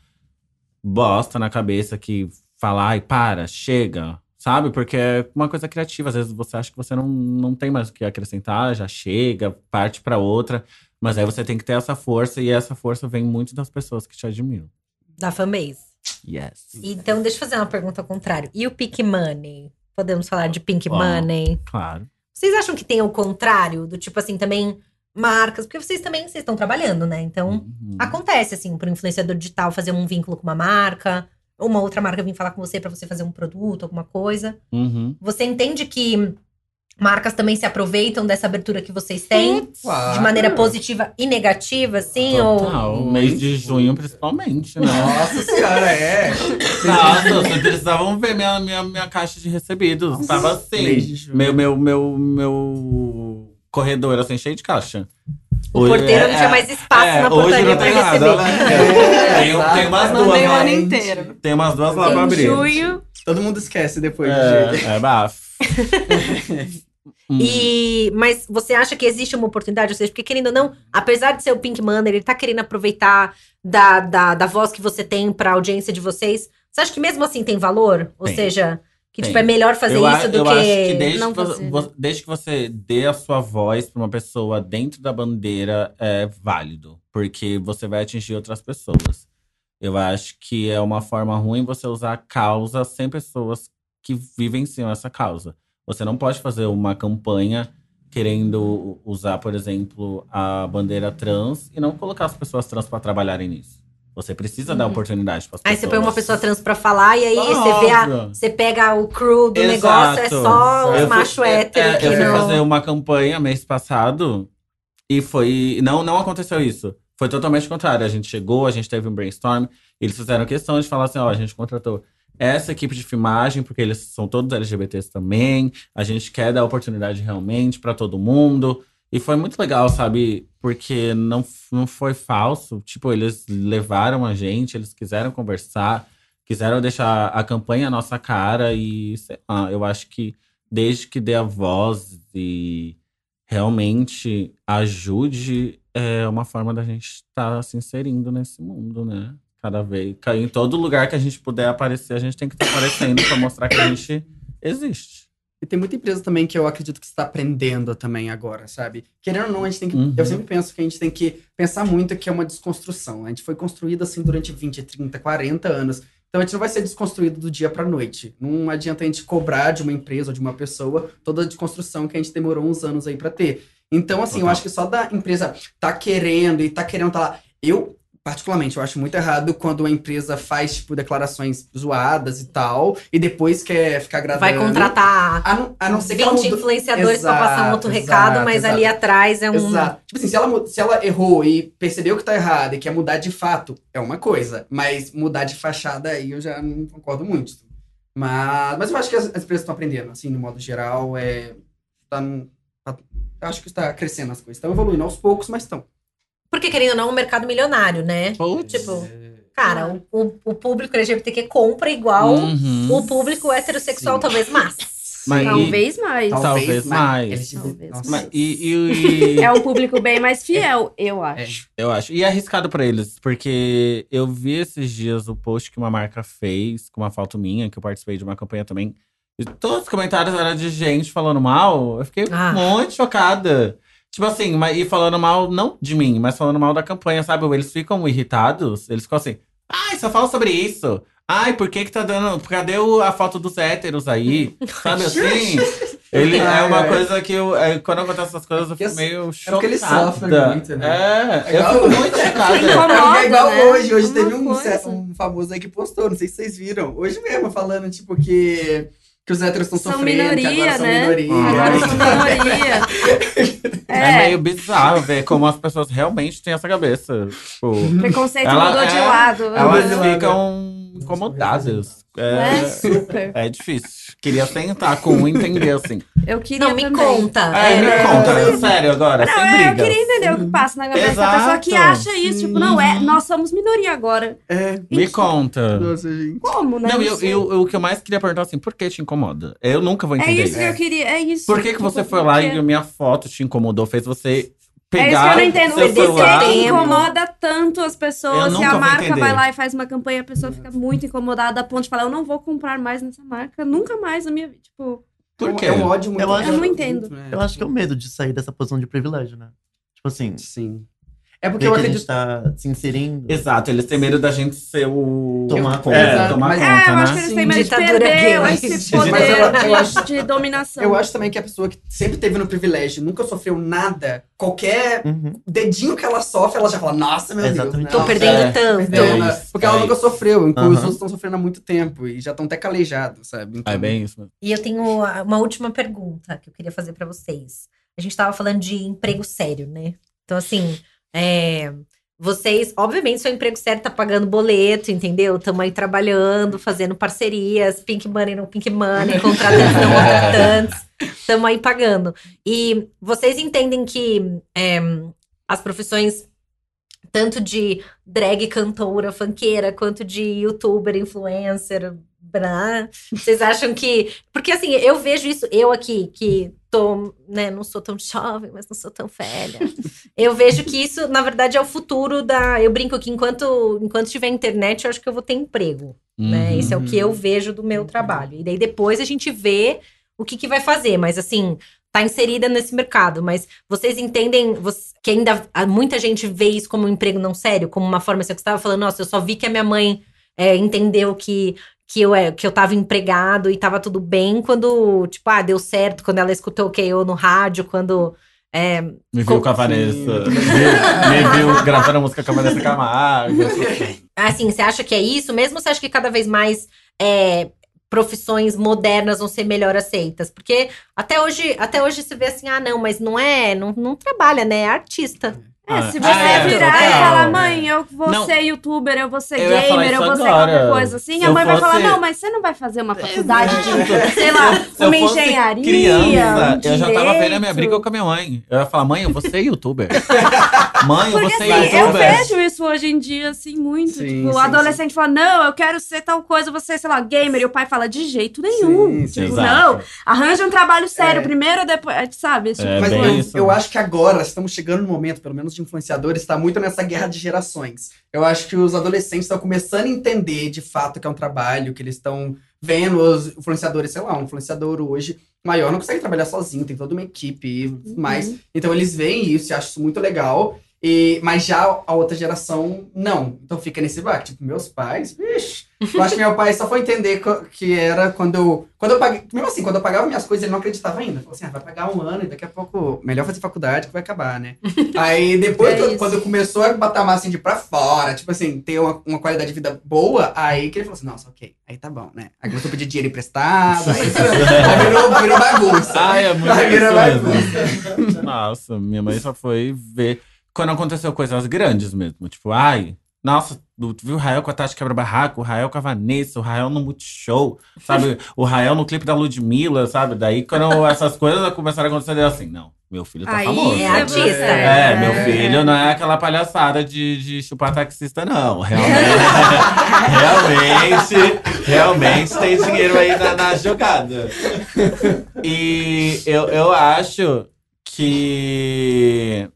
bosta na cabeça que fala, ai, para, chega, sabe? Porque é uma coisa criativa. Às vezes você acha que você não, não tem mais o que acrescentar, já chega, parte pra outra. Mas aí você tem que ter essa força, e essa força vem muito das pessoas que te admiram. Da fanbase. Yes. Então, deixa eu fazer uma pergunta ao contrário. E o Pink Money? Podemos falar de Pink Bom. Money? Claro. Vocês acham que tem o contrário? Do tipo assim, também marcas? Porque vocês também vocês estão trabalhando, né? Então, Uhum. acontece assim, para influenciador digital fazer um vínculo com uma marca, ou uma outra marca vir falar com você para você fazer um produto, alguma coisa. Uhum. Você entende que marcas também se aproveitam dessa abertura que vocês têm? Claro. De maneira positiva e negativa, assim? Ou... Total. Mês de junho, principalmente, né? Nossa senhora, é. Nossa, vocês precisavam ver minha, minha, minha caixa de recebidos. Tava Mês de assim. junho. Meu, meu, meu, meu corredor, assim, cheio de caixa. O Hoje- porteiro não é, tinha mais espaço é, na portaria não para tem nada, receber. né? Tem, tem umas duas ano inteiro. Tem umas duas lá pra Em abrir. junho, Todo mundo esquece depois do jeito. É, é bafo. Hum. E, mas você acha que existe uma oportunidade? Ou seja, porque querendo ou não, apesar de ser o Pink Money, ele tá querendo aproveitar da, da, da voz que você tem pra audiência de vocês. Você acha que mesmo assim tem valor? Ou Tem. seja, que Tem. tipo, é melhor fazer eu, a- isso do eu que. acho que desde, não que fazer, né? vo- desde que você dê a sua voz pra uma pessoa dentro da bandeira, é válido. Porque você vai atingir outras pessoas. Eu acho que é uma forma ruim você usar a causa sem pessoas que vivenciam essa causa. Você não pode fazer uma campanha querendo usar, por exemplo, a bandeira trans e não colocar as pessoas trans para trabalharem nisso. Você precisa dar oportunidade para as Aí pessoas. você põe uma pessoa trans pra falar e aí você vê a. Óbvio. Você pega o crew do Exato. negócio, é só Eu os macho é, hétero é, que Eu fui não. fazer uma campanha mês passado e foi. Não, não aconteceu isso. Foi totalmente o contrário. A gente chegou, a gente teve um brainstorm. Eles fizeram questão de falar assim: ó, a gente contratou essa equipe de filmagem, porque eles são todos LGBTs também. A gente quer dar oportunidade realmente pra todo mundo. E foi muito legal, sabe? Porque não, não foi falso. Tipo, eles levaram a gente, eles quiseram conversar, quiseram deixar a campanha à nossa cara. E sei lá, eu acho que desde que dê a voz e realmente ajude, é uma forma da gente estar se inserindo nesse mundo, né? Cada vez. Em todo lugar que a gente puder aparecer, a gente tem que estar aparecendo pra mostrar que a gente existe. E tem muita empresa também que eu acredito que está aprendendo também agora, sabe? Querendo ou não, a gente tem que. Uhum. Eu sempre penso que a gente tem que pensar muito que é uma desconstrução. A gente foi construído assim durante 20, 30, 40 anos. Então a gente não vai ser desconstruído do dia pra noite. Não adianta a gente cobrar de uma empresa ou de uma pessoa toda a desconstrução que a gente demorou uns anos aí pra ter. Então, assim, eu Total. acho que só da empresa tá querendo e tá querendo tá lá. Eu, particularmente, eu acho muito errado quando a empresa faz, tipo, declarações zoadas e tal, e depois quer ficar agradando. Vai contratar A não, a não ser que 20 ela mudou- influenciadores pra passar um outro Exato, recado, mas exato, ali atrás é um. Exato. Tipo assim, se ela, se ela errou e percebeu que tá errado e quer mudar de fato, é uma coisa. Mas mudar de fachada aí eu já não concordo muito. Mas, mas eu acho que as, as empresas estão aprendendo, assim, no modo geral. É, tá num- tá- acho que está crescendo as coisas. Estão evoluindo aos poucos, mas estão. Porque, querendo ou não, é um mercado milionário, né? Putz. Tipo, cara, o, o, o público LGBTQ compra igual Uhum. o público heterossexual, Sim. talvez mais. Mas e- talvez mais. Talvez mais. LGBT, Talvez nossa. Mas, e, e- e- É um público bem mais fiel, eu acho. Eu acho. E é arriscado pra eles, porque eu vi esses dias o post que uma marca fez com uma foto minha, que eu participei de uma campanha também. E todos os comentários eram de gente falando mal. Eu fiquei Ah. muito chocada. Tipo assim, mas, e falando mal, não de mim, mas falando mal da campanha, sabe? Eles ficam irritados, eles ficam assim, ai, só fala sobre isso. Ai, por que que tá dando. Cadê o- a foto dos héteros aí? Sabe assim? Ele é Ai, uma ai. coisa que eu. é, quando acontece essas coisas, eu Porque fico meio é chocada. porque eles sofrem muito, né? É, É eu fico muito chocada. Incomoda, é igual né? hoje. Hoje Uma teve um, um famoso aí que postou, não sei se vocês viram. Hoje mesmo, falando, tipo, que, que os héteros estão São sofrendo, que minoria, agora são né? minoria. Agora Ah. são minoria. É. É, meio bizarro ver como as pessoas realmente têm essa cabeça. Tipo, preconceito Ela- mudou de é, lado. elas de lado. ficam incomodadas. É É, super. é difícil. Queria sentar com um entender assim. Eu queria Não, me também. conta. É, É, me conta, sério agora, Não, sem é, eu queria entender o que passa na cabeça da pessoa que acha isso. Tipo, não, é, nós somos minoria agora. É. Me conta. Nossa, gente. Como, né? Não, eu, sei. eu, eu- o que eu mais queria perguntar assim, por que te incomoda? Eu nunca vou É entender isso que eu queria, é isso. Por que, que você foi lá e minha foto te incomodou? Fez você É isso que pegar eu não entendo. seu Por celular? que incomoda tanto as pessoas? Se a marca vai lá e faz uma campanha, a pessoa fica muito incomodada a ponto de falar: eu não vou comprar mais nessa marca, nunca mais na minha vida. Tipo, Por quê? É um ódio muito Eu acho- Eu não entendo. né? Eu acho que é o medo de sair dessa posição de privilégio, né? Tipo assim, Sim. É porque eu que a acredito. gente tá se inserindo. Exato, eles têm medo da gente ser o. Tomar É, conta. tomar Mas- é, conta, eu né? acho que eles Sim, têm medo de perder esse Mas poder eu- eu de, acho- de dominação. Eu acho também que a pessoa que sempre teve no privilégio, nunca sofreu nada, qualquer Uhum. dedinho que ela sofre, ela já fala, nossa, meu Exatamente. Deus. Tô não, perdendo É. tanto. É, É isso, porque ela é nunca isso. sofreu, enquanto os Aham. outros estão sofrendo há muito tempo e já estão até calejados, sabe? Então, É bem isso. mesmo. E eu tenho uma última pergunta que eu queria fazer pra vocês. A gente tava falando de emprego sério, né? Então, assim, é, vocês, obviamente, seu emprego sério tá pagando boleto, entendeu? Estamos aí trabalhando, fazendo parcerias, Pink Money no Pink Money, contratantes não contratantes, estamos aí pagando. E vocês entendem que é, as profissões, tanto de drag cantora, funkeira, quanto de youtuber, influencer, blá, vocês acham que. Porque assim, eu vejo isso, eu aqui, que tô, né, não sou tão jovem, mas não sou tão velha. eu vejo que isso, na verdade, é o futuro da. Eu brinco que enquanto, enquanto tiver internet, eu acho que eu vou ter emprego. Né? Uhum. Isso é o que eu vejo do meu trabalho. E daí depois a gente vê o que, que vai fazer. Mas assim, tá inserida nesse mercado. Mas vocês entendem que ainda muita gente vê isso como um emprego não sério, como uma forma assim, que você estava falando, nossa, eu só vi que a minha mãe é, entendeu que. Que eu, é, que eu tava empregado e tava tudo bem quando, tipo, ah, deu certo, quando ela escutou o que eu no rádio, quando. é, Me viu Co- com a Vanessa. Me, me viu gravando a música com a Vanessa Camargo. Assim, você acha que é isso? Mesmo você acha que cada vez mais é, profissões modernas vão ser melhor aceitas? Porque até hoje, até hoje você vê assim, ah, não, mas não é, não, não trabalha, né? É artista. É, se Ah, você é, virar total. e falar, mãe, eu vou Não. ser youtuber, eu vou ser Eu gamer, eu vou ser agora. qualquer coisa assim, Se a mãe vai falar, não, mas você não vai fazer uma faculdade de, sei lá, Se uma engenharia, criança, um eu já tava vendo a minha briga com a minha mãe. Eu ia falar, mãe, eu vou ser youtuber. mãe, eu Porque ser assim, eu youtuber. vejo isso hoje em dia, assim, muito. Sim, tipo, o sim, adolescente fala, não, eu quero ser tal coisa, você, sei lá, gamer. E o pai fala, de jeito nenhum. Sim, sim. tipo, Exato. não, arranja um trabalho sério É. primeiro, depois, sabe? Esse tipo É, Mas bem eu, isso. eu acho que agora estamos chegando no momento, pelo menos de influenciadores, está muito nessa guerra de gerações. Eu acho que os adolescentes estão começando a entender de fato que é um trabalho, que eles estão vendo os influenciadores, sei lá, um influenciador hoje maior não consegue trabalhar sozinho, tem toda uma equipe e tudo mais. Então eles veem isso e acham isso muito legal. E, mas já a outra geração, não. Então fica nesse baque. Tipo, meus pais, vixe. Eu acho que meu pai só foi entender que era quando eu. Quando eu paguei. Mesmo assim, quando eu pagava minhas coisas, ele não acreditava ainda. Falou assim: ah, vai pagar um ano e daqui a pouco. Melhor fazer faculdade que vai acabar, né? Aí depois, É quando- começou a botar massa assim, de pra fora, tipo assim, ter uma, uma qualidade de vida boa, aí que ele falou assim: nossa, ok, aí tá bom, né? Aí começou a pedir dinheiro emprestado, aí, aí virou, virou bagunça. Ai, é muito Aí virou bagunça. Nossa, minha mãe só foi ver quando aconteceu coisas grandes mesmo. Tipo, ai, nossa, tu viu o Rael com a Tati Quebra-Barraco, o Rael com a Vanessa, o Rael no Multishow, sabe? o Rael no clipe da Ludmilla, sabe? Daí, quando essas coisas começaram a acontecer, eu assim, não, meu filho tá Aí famoso. É artista. É, É. meu filho não é aquela palhaçada de, de chupar taxista, não. Realmente, realmente, realmente tem dinheiro aí na, na jogada. E eu, eu acho que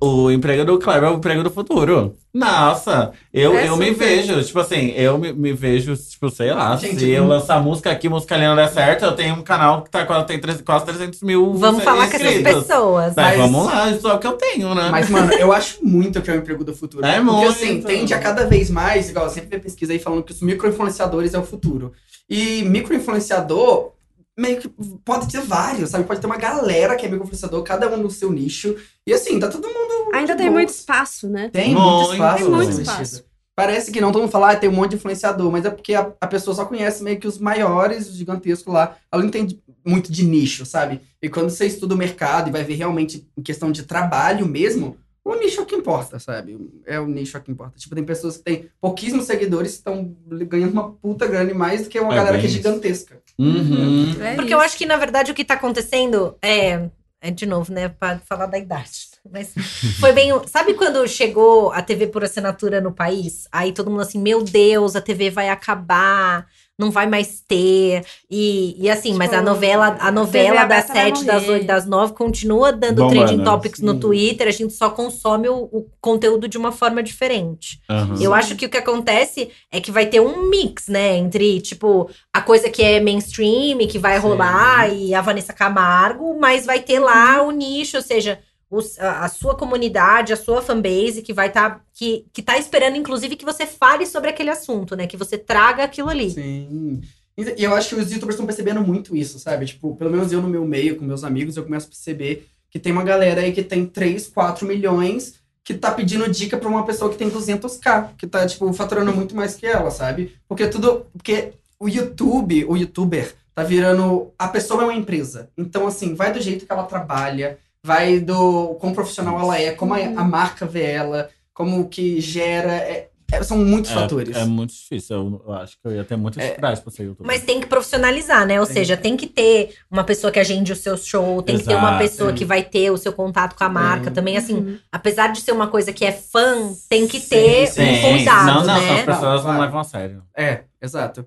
o emprego do Kleber é o emprego do futuro. Nossa, eu, É eu me vejo, tipo assim, eu me, me vejo, tipo, sei lá, Gente, se eu hum. lançar música aqui, música ali não der certo, eu tenho um canal que tá, quase- tem treze- quase 300 mil Vamos falar com essas pessoas. Mas Mas- vamos lá, isso é o que eu tenho, né? Mas, mano, eu acho muito que é o emprego do futuro. É Porque, muito. assim, tende a cada vez mais, igual eu sempre vê pesquisa aí falando que os micro-influenciadores é o futuro. E micro-influenciador, meio que pode ter vários, sabe? Pode ter uma galera que é micro-influenciador, cada um no seu nicho. E assim, tá todo mundo. Ainda tem boa. muito espaço, né? Tem Muito, muito espaço. tem muito espaço. Parece que não, todo mundo fala, ah, tem um monte de influenciador, mas é porque a, a pessoa só conhece meio que os maiores, os gigantescos lá. Ela não entende muito de nicho, sabe? E quando você estuda o mercado e vai ver realmente em questão de trabalho mesmo, o nicho é o que importa, sabe? É o nicho é o que importa. Tipo, tem pessoas que têm pouquíssimos seguidores que estão ganhando uma puta grana mais do que uma É galera que é isso. gigantesca. Uhum. É Porque isso. eu acho que, na verdade, o que tá acontecendo é. É de novo, né? Pra falar da idade. Mas foi bem. Sabe quando chegou a TV por assinatura no país? Aí todo mundo assim, meu Deus, a TV vai acabar, não vai mais ter. E, e assim, mas a Tipo, novela, a novela das sete, das oito, das nove continua dando Bombando, trending topics no sim. Twitter, a gente só consome o, o conteúdo de uma forma diferente. Uhum. Eu acho que o que acontece é que vai ter um mix, né? Entre, tipo, a coisa que é mainstream, que vai Sim. rolar, e a Vanessa Camargo, mas vai ter lá o nicho, ou seja, os- a, a sua comunidade, a sua fanbase, que vai estar. que, que tá esperando, inclusive, que você fale sobre aquele assunto, né? Que você traga aquilo ali. Sim. E eu acho que os youtubers estão percebendo muito isso, sabe? Tipo, pelo menos eu no meu meio, com meus amigos, eu começo a perceber que tem uma galera aí que tem 3, 4 milhões que tá pedindo dica pra uma pessoa que tem 200k, que tá, tipo, faturando muito mais que ela, sabe? Porque tudo. Porque o YouTube, o youtuber, tá virando. A pessoa é uma empresa. Então, assim, vai do jeito que ela trabalha, vai do quão profissional ela é, como a, a marca vê ela, como que gera. é- é- são muitos fatores. É, é muito difícil. Eu, eu acho que eu ia ter muita dificuldade pra ser youtuber. Mas tem que profissionalizar, né? Ou Sim. seja, tem que ter uma pessoa que agende o seu show, tem que ter uma Exato. pessoa que vai ter o seu contato com a marca. Sim. Também, assim, Uhum. apesar de ser uma coisa que é fã, tem que Sim, ter sim. um cuidado, Não, não, né? as pessoas Não, levam a sério. É, exato.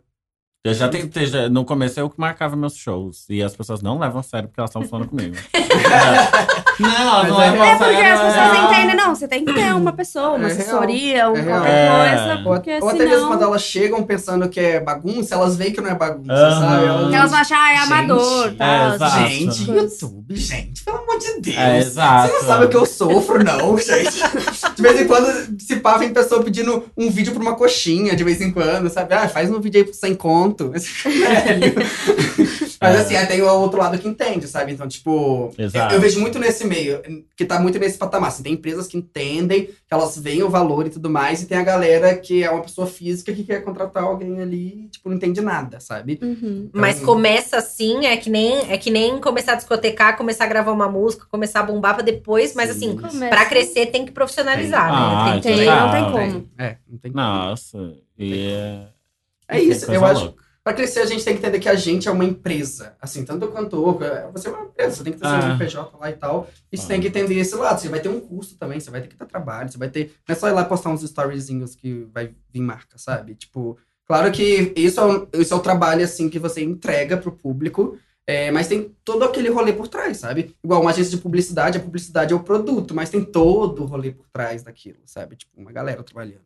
Eu já tentei, já- no começo eu que marcava meus shows. E as pessoas não levam a sério porque elas estão falando comigo. É. Não, elas não é a É porque sério. as pessoas é. entendem, não, você tem que ter uma pessoa, uma É assessoria, um É real. qualquer É. coisa, Ou, porque ou até mesmo senão... quando elas chegam pensando que é bagunça, elas veem que não é bagunça, Aham. sabe? Elas vão achar, ah, é Gente, amador, é, exato. Gente. YouTube, gente, pelo amor de Deus. É, exato. Você não sabe o que eu sofro, não, gente. De vez em quando, se pá, vem pessoa pedindo um vídeo pra uma coxinha, de vez em quando, sabe? Ah, faz um vídeo aí sem conto. Velho. Mas É. assim, aí tem o outro lado que entende, sabe? Então, tipo, eu, Exato. eu vejo muito nesse meio, que tá muito nesse patamar. Assim, tem empresas que entendem, que elas veem o valor e tudo mais, e tem a galera que é uma pessoa física que quer contratar alguém ali, e, tipo, não entende nada, sabe? Uhum. Mas Então- começa assim, é que nem é que nem começar a discotecar, começar a gravar uma música, começar a bombar pra depois, mas assim, Começa. pra crescer tem que profissionalizar, Ah, né? Tem Tem, tá. não tem Ah, como. É, não tem Nossa. E é. É isso, coisa eu acho. louca. Pra crescer, a gente tem que entender que a gente é uma empresa. Assim, tanto o cantor, é, você é uma empresa, você tem que ter seu Ah. PJ lá e tal. E você Ah. tem que entender esse lado. Você vai ter um custo também, você vai ter que dar trabalho, você vai ter. Não é só ir lá postar uns storyzinhos que vai vir marca, sabe? Tipo, claro que isso é, um- isso é o trabalho, assim, que você entrega pro público. é, mas tem todo aquele rolê por trás, sabe? Igual uma agência de publicidade, a publicidade é o produto, mas tem todo o rolê por trás daquilo, sabe? Tipo, uma galera trabalhando.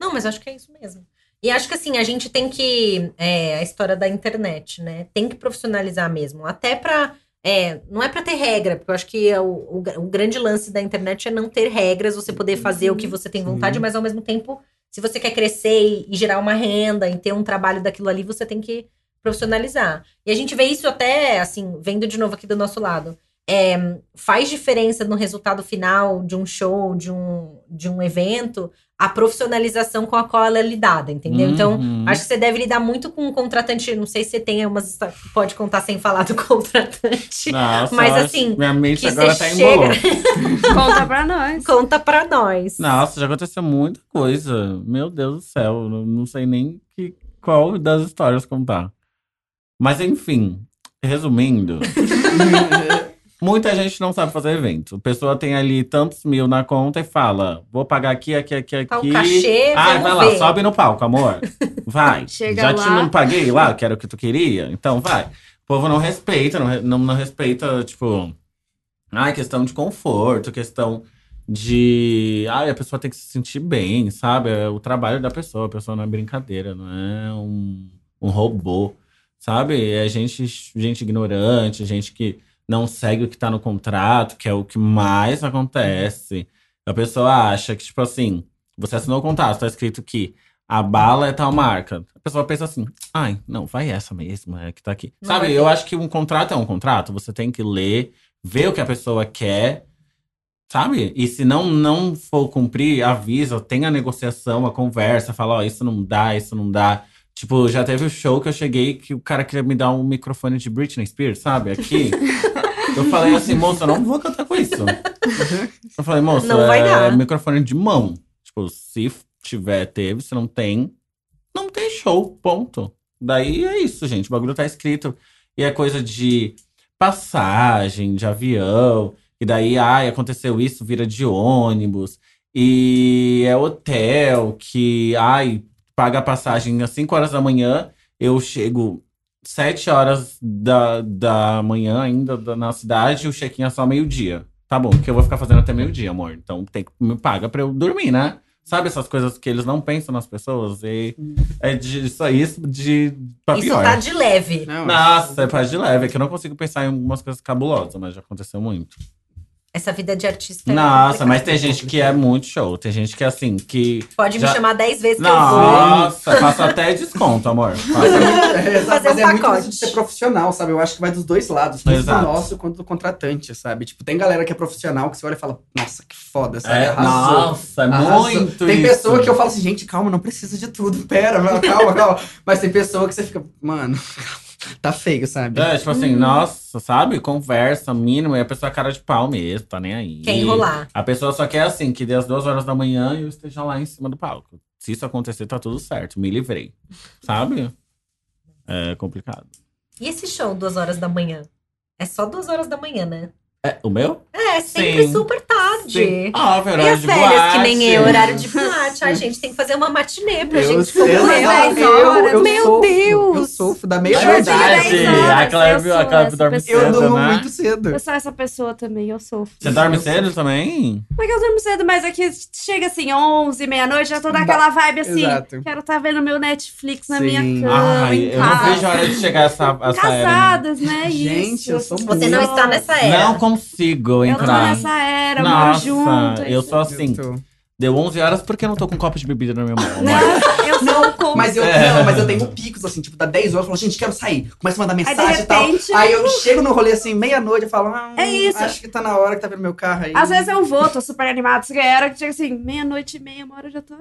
Não, mas acho que é isso mesmo. E acho que assim, a gente tem que. É, a história da internet, né? Tem que profissionalizar mesmo. Até pra. É, não é pra ter regra, porque eu acho que é o, o, o grande lance da internet é não ter regras, você poder fazer o que você tem vontade, Sim. mas ao mesmo tempo, se você quer crescer e, e gerar uma renda e ter um trabalho daquilo ali, você tem que profissionalizar. E a gente vê isso até, assim, vendo de novo aqui do nosso lado. É, faz diferença no resultado final de um show, de um, de um evento, a profissionalização com a qual ela é lidada, entendeu? Então, Uhum. acho que você deve lidar muito com um contratante. Não sei se você tem umas pode contar sem falar do contratante. Nossa, mas assim, Minha mente que agora você tá chega-. Conta pra nós. Conta pra nós. Nossa, já aconteceu muita coisa. Meu Deus do céu. Não, não sei nem que, qual das histórias contar. Mas enfim, resumindo. Muita gente não sabe fazer evento. A pessoa tem ali tantos mil na conta e fala: vou pagar aqui, aqui, aqui, aqui. Tá o cachê, Ah, vai lá, ver. sobe no palco, amor. Vai. Chega Já lá. te não paguei lá, que era o que tu queria? Então vai. O povo não respeita, não, não, não respeita, tipo. Ai, questão de conforto, questão de. Ai, a pessoa tem que se sentir bem, sabe? É o trabalho da pessoa, a pessoa não é brincadeira, não é um, um robô, sabe? É gente, gente ignorante, gente que não segue o que tá no contrato, que é o que mais acontece. A pessoa acha que, tipo assim, você assinou o contrato, tá escrito que a bala é tal marca. A pessoa pensa assim, ai, não, vai essa mesmo, é que tá aqui. Não Sabe, vai eu acho que um contrato é um contrato, você tem que ler, ver o que a pessoa quer, sabe? E se não, não for cumprir, avisa, tem a negociação, a conversa, fala, ó, isso não dá, isso não dá. Tipo, já teve o show que eu cheguei que o cara queria me dar um microfone de Britney Spears, sabe? Aqui. eu falei assim, moça, eu não vou cantar com isso. Eu falei, moço, Não vai é dar. microfone de mão. Tipo, se tiver, teve, se não tem, não tem show, ponto. Daí é isso, gente. O bagulho tá escrito. E é coisa de passagem, de avião. E daí, ai, aconteceu isso, vira de ônibus. E é hotel que, ai, paga a passagem às 5 horas da manhã. Eu chego 7 horas da, da manhã ainda da- na cidade e o check-in é só meio-dia. Tá bom, porque eu vou ficar fazendo até meio-dia, amor. Então tem que me paga pra eu dormir, né? Sabe essas coisas que eles não pensam nas pessoas? E é de, só isso de pra Isso pior. tá de leve. Não, Nossa, é pra de leve. É que eu não consigo pensar em algumas coisas cabulosas, mas já aconteceu muito. Essa vida de artista. é Nossa, complicada. mas tem gente que é muito show. Tem gente que é assim, que. Pode me já- chamar 10 vezes que eu vou. Nossa, faço até desconto, amor. Faço- É, Fazer mas um é muito pacote. isso de ser profissional, sabe? Eu acho que vai dos dois lados, tanto do nosso quanto do contratante, sabe? Tipo, tem galera que é profissional que você olha e fala, nossa, que foda, sabe? É, Arrasou. nossa, é Arrasou. muito Tem isso. pessoa que eu falo assim, gente, calma, não precisa de tudo, pera, calma, calma. Mas tem pessoa que você fica, mano, tá feio, sabe? É, tipo assim, Uhum. nossa, sabe? Conversa mínima e a pessoa é cara de pau mesmo, tá nem aí. Quer enrolar. A pessoa só quer assim, que dê as duas horas da manhã e eu esteja lá em cima do palco. Se isso acontecer, tá tudo certo. Me livrei. Sabe? É complicado. E esse show, duas horas da manhã? É só duas horas da manhã, né? É, o meu? É, sempre Sim. super tarde. Sim. Ah, E horário as de velhas, boate. que nem eu, horário de boate. Ai, gente, tem que fazer uma matinê pra Eu gente sei, eu. exato, dez eu, horas. eu Meu sofro, Deus! Eu sofro da É meia-noite. horas, A Cleve, a dorme pessoa. Eu cedo, durmo né? muito cedo. Eu sou essa pessoa também, eu sofro. Você dorme cedo também? Como é que eu durmo cedo? Mas aqui chega assim, 11, meia-noite, já tô naquela vibe assim. Exato. Quero estar vendo meu Netflix na Sim. minha cama, Ai, em eu não casa. vejo a hora de chegar essa, essa era. Casadas, né? Gente, Isso. eu sou Você não muito- está nessa era. Não consigo Eu tô entrar. nessa era, moro Nossa, junto. eu sou assim. Deu 11 horas porque eu não tô com um copo de bebida na minha mão. amor. Não, eu sou com... Mas eu, É. não, mas eu tenho picos, assim, tipo, dá 10 horas, eu falo, gente, quero sair. Começa a mandar mensagem de e tal. repente- Aí eu chego no rolê, assim, meia-noite, eu falo, ah, É isso. acho que tá na hora que tá vendo meu carro aí. Às vezes eu vou, tô super animada. Você era que chega assim, meia-noite e meia, uma hora eu já tô.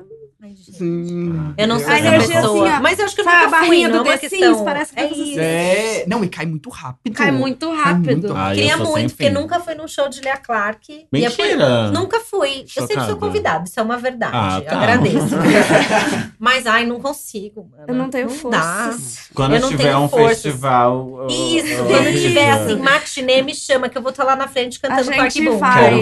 Sim. Eu não sou A essa pessoa. assim, ó, mas eu acho que eu nunca a barrinha é do uma The. Sims, parece que é tá fazendo isso. É, não, e cai muito rápido. Cai muito Cai rápido. muito Ai, eu Queria muito, porque nunca fui num show de Lia Clark. É Mentira! Nunca fui. Eu sempre sou convidada, isso é uma verdade. Ah, tá. Agradeço. Mas, ai, não consigo. Mano. Eu não tenho dá. forças. Quando Eu não tiver um forças. festival. eu- Isso, eu- quando tiver assim, matinê, me chama, que eu vou estar lá na frente cantando vai.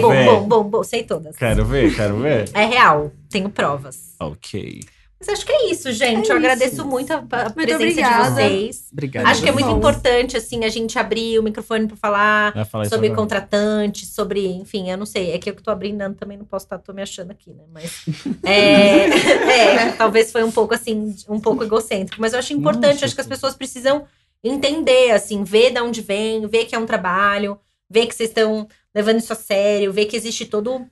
Bom, bom, bom, bom, bom, sei todas. Quero ver, quero ver. É real, tenho provas. Ok. Mas acho que é isso, gente. É eu isso. agradeço muito a, a presença obrigada. de vocês. Obrigado. Acho que é muito importante, assim, a gente abrir o microfone pra falar falar sobre agora. contratantes, sobre, enfim, eu não sei. É que eu que tô abrindo também não posso estar, tô me achando aqui, né? Mas é, é, talvez foi um pouco assim, um pouco egocêntrico. Mas eu acho importante, Nossa, acho que as pessoas precisam entender, assim, ver de onde vem, ver que é um trabalho, ver que vocês estão levando isso a sério, ver que existe todo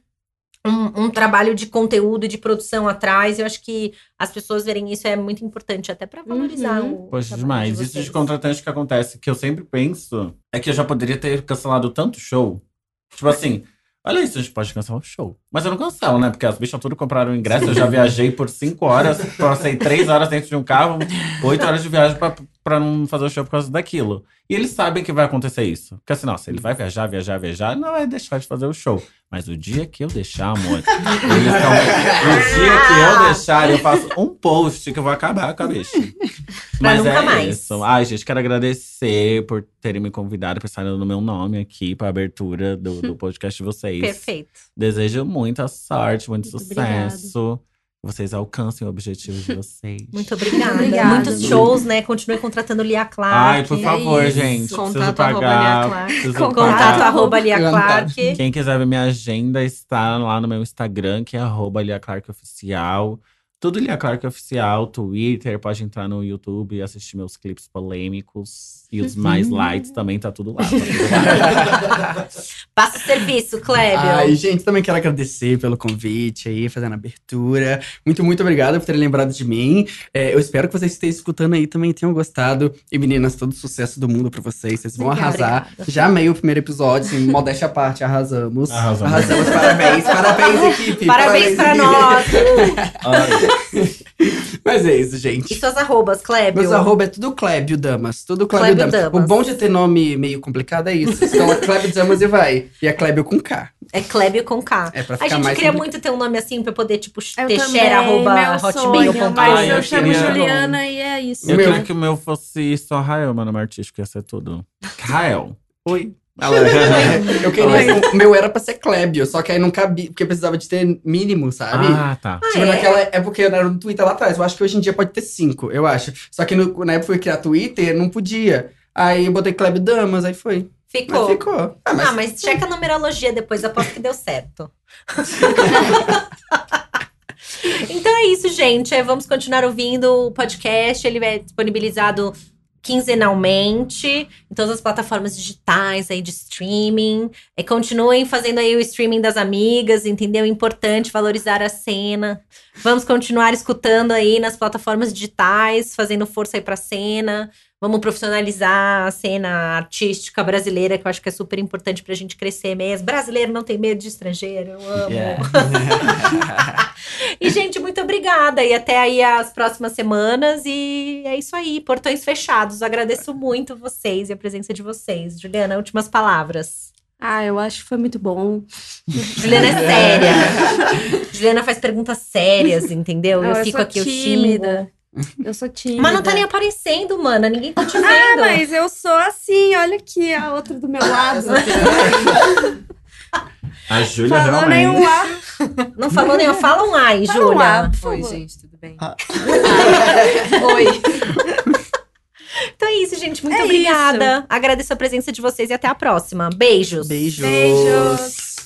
um, um trabalho de conteúdo e de produção atrás. Eu acho que as pessoas verem isso é muito importante, até pra valorizar Uhum. o. Poxa, demais. de Isso de contratante que acontece, que eu sempre penso, é que eu já poderia ter cancelado tanto show. Tipo assim, olha isso, a gente pode cancelar o show. Mas eu não cancelo, né? Porque as bichas tudo compraram o ingresso, eu já viajei por cinco horas, passei três horas dentro de um carro, oito horas de viagem pra, pra não fazer o show por causa daquilo. E eles sabem que vai acontecer isso. Porque assim, nossa, ele vai viajar, viajar, viajar, não vai deixar de fazer o show. Mas o dia que eu deixar, amor, eles tão... o dia que eu deixar, eu faço um post que eu vou acabar com a bicha. Mas nunca é mais. isso. Ai, gente, quero agradecer por terem me convidado, por estarem no meu nome aqui para abertura do, do podcast de vocês. Perfeito. Desejo muita sorte, muito, Muito sucesso. Que vocês alcancem o objetivo de vocês. Muito obrigada. Obrigada. Muitos shows, né? Continue contratando Lia Clark. Ai, por é favor, isso. gente. Contato arroba pagar. Lia Clark. Contato arroba Lia. Clark. Quem quiser ver minha agenda está lá no meu Instagram, que é arroba Lia Clark Oficial. Tudo Lia Clark Oficial, Twitter, pode entrar no YouTube e assistir meus clipes polêmicos. E os mais lights também, tá tudo lá. Tá tudo lá. Passa o serviço, Kleber. Ai, gente, também quero agradecer pelo convite aí, fazendo a abertura. Muito, muito obrigada por terem lembrado de mim. É, eu espero que vocês estejam escutando aí também tenham gostado. E meninas, todo sucesso do mundo pra vocês. Vocês vão Obrigada. arrasar. Já amei o primeiro episódio, assim, modéstia à parte, arrasamos. Arrasamos. Arrasamos, parabéns. Parabéns, equipe. Parabéns pra equipe. nós. Mas é isso, E gente. suas arrobas, Klebio? Meus arroba é tudo Clébio Damas. Tudo Clébio, Clébio Damas. Damas. O bom de ter nome meio complicado é isso. Você coloca Clébio Damas e vai. E é Clébio com K. É Klebio com K. É pra A ficar gente mais queria complicado. muito ter um nome assim pra poder, tipo, Eu ter também, share, arroba, hotmail.com. Ai, mas eu eu chamo queria- Juliana e é isso. Eu Meu- queria que o meu fosse só Rael, meu nome artístico, ia ser tudo. Rael. Oi. Eu queria. O meu era pra ser Clébio, só que aí não cabia, porque precisava de ter mínimo, sabe? Ah, tá. Ah, Tipo, é? naquela época era no Twitter lá atrás. Eu acho que hoje em dia pode ter cinco, eu acho. Só que no- na época que eu criar Twitter, não podia. Aí eu botei Clébio Damas, aí foi. Ficou. Mas ficou. Ah, mas Ah, mas checa a numerologia depois, aposto que deu certo. então é isso, gente. É, Vamos continuar ouvindo o podcast. Ele é disponibilizado quinzenalmente em todas as plataformas digitais aí de streaming. E continuem fazendo aí o streaming das amigas, entendeu? É importante valorizar a cena. Vamos continuar escutando aí nas plataformas digitais, fazendo força aí pra cena. Vamos profissionalizar a cena artística brasileira, que eu acho que é super importante pra gente crescer mesmo. Brasileiro não tem medo de estrangeiro, eu amo. Yeah. E, gente, muito obrigada. E até aí as próximas semanas. E é isso aí, portões fechados. Agradeço muito vocês e a presença de vocês. Juliana, últimas palavras. Ah, eu acho que foi muito bom. Juliana é séria. Juliana faz perguntas sérias, entendeu? Não, eu eu fico aqui, eu tímida. xingo. Eu sou tímida. Mas não tá nem aparecendo, mana. Ninguém tá te vendo. Ah, mas eu sou assim, olha aqui a outra do meu lado. A Júlia Falou realmente. nenhum A. Não falou nem. Fala um ai, Fala um Júlia. A, por Oi, gente, tudo bem? Ah. Oi. Então é isso, gente. Muito É obrigada. Agradeço a presença de vocês e até a próxima. Beijos. Beijos. Beijos.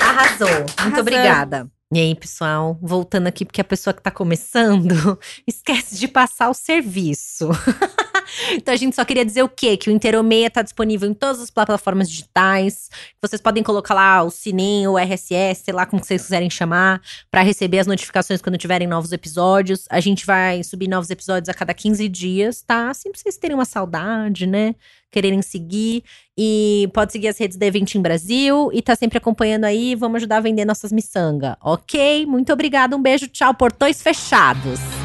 Arrasou. Muito Arrasou. obrigada. E aí, pessoal, voltando aqui, porque a pessoa que tá começando esquece de passar o serviço. então a gente só queria dizer o quê? Que o Interomeia tá disponível em todas as plataformas digitais. Vocês podem colocar lá o sininho, o RSS, sei lá como vocês quiserem chamar, para receber as notificações quando tiverem novos episódios. A gente vai subir novos episódios a cada 15 dias, tá? Assim pra vocês terem uma saudade, né? Quererem seguir. E pode seguir as redes da Eventim Brasil e tá sempre acompanhando aí. Vamos ajudar a vender nossas miçanga, ok? Muito obrigada, um beijo, tchau. Portões fechados.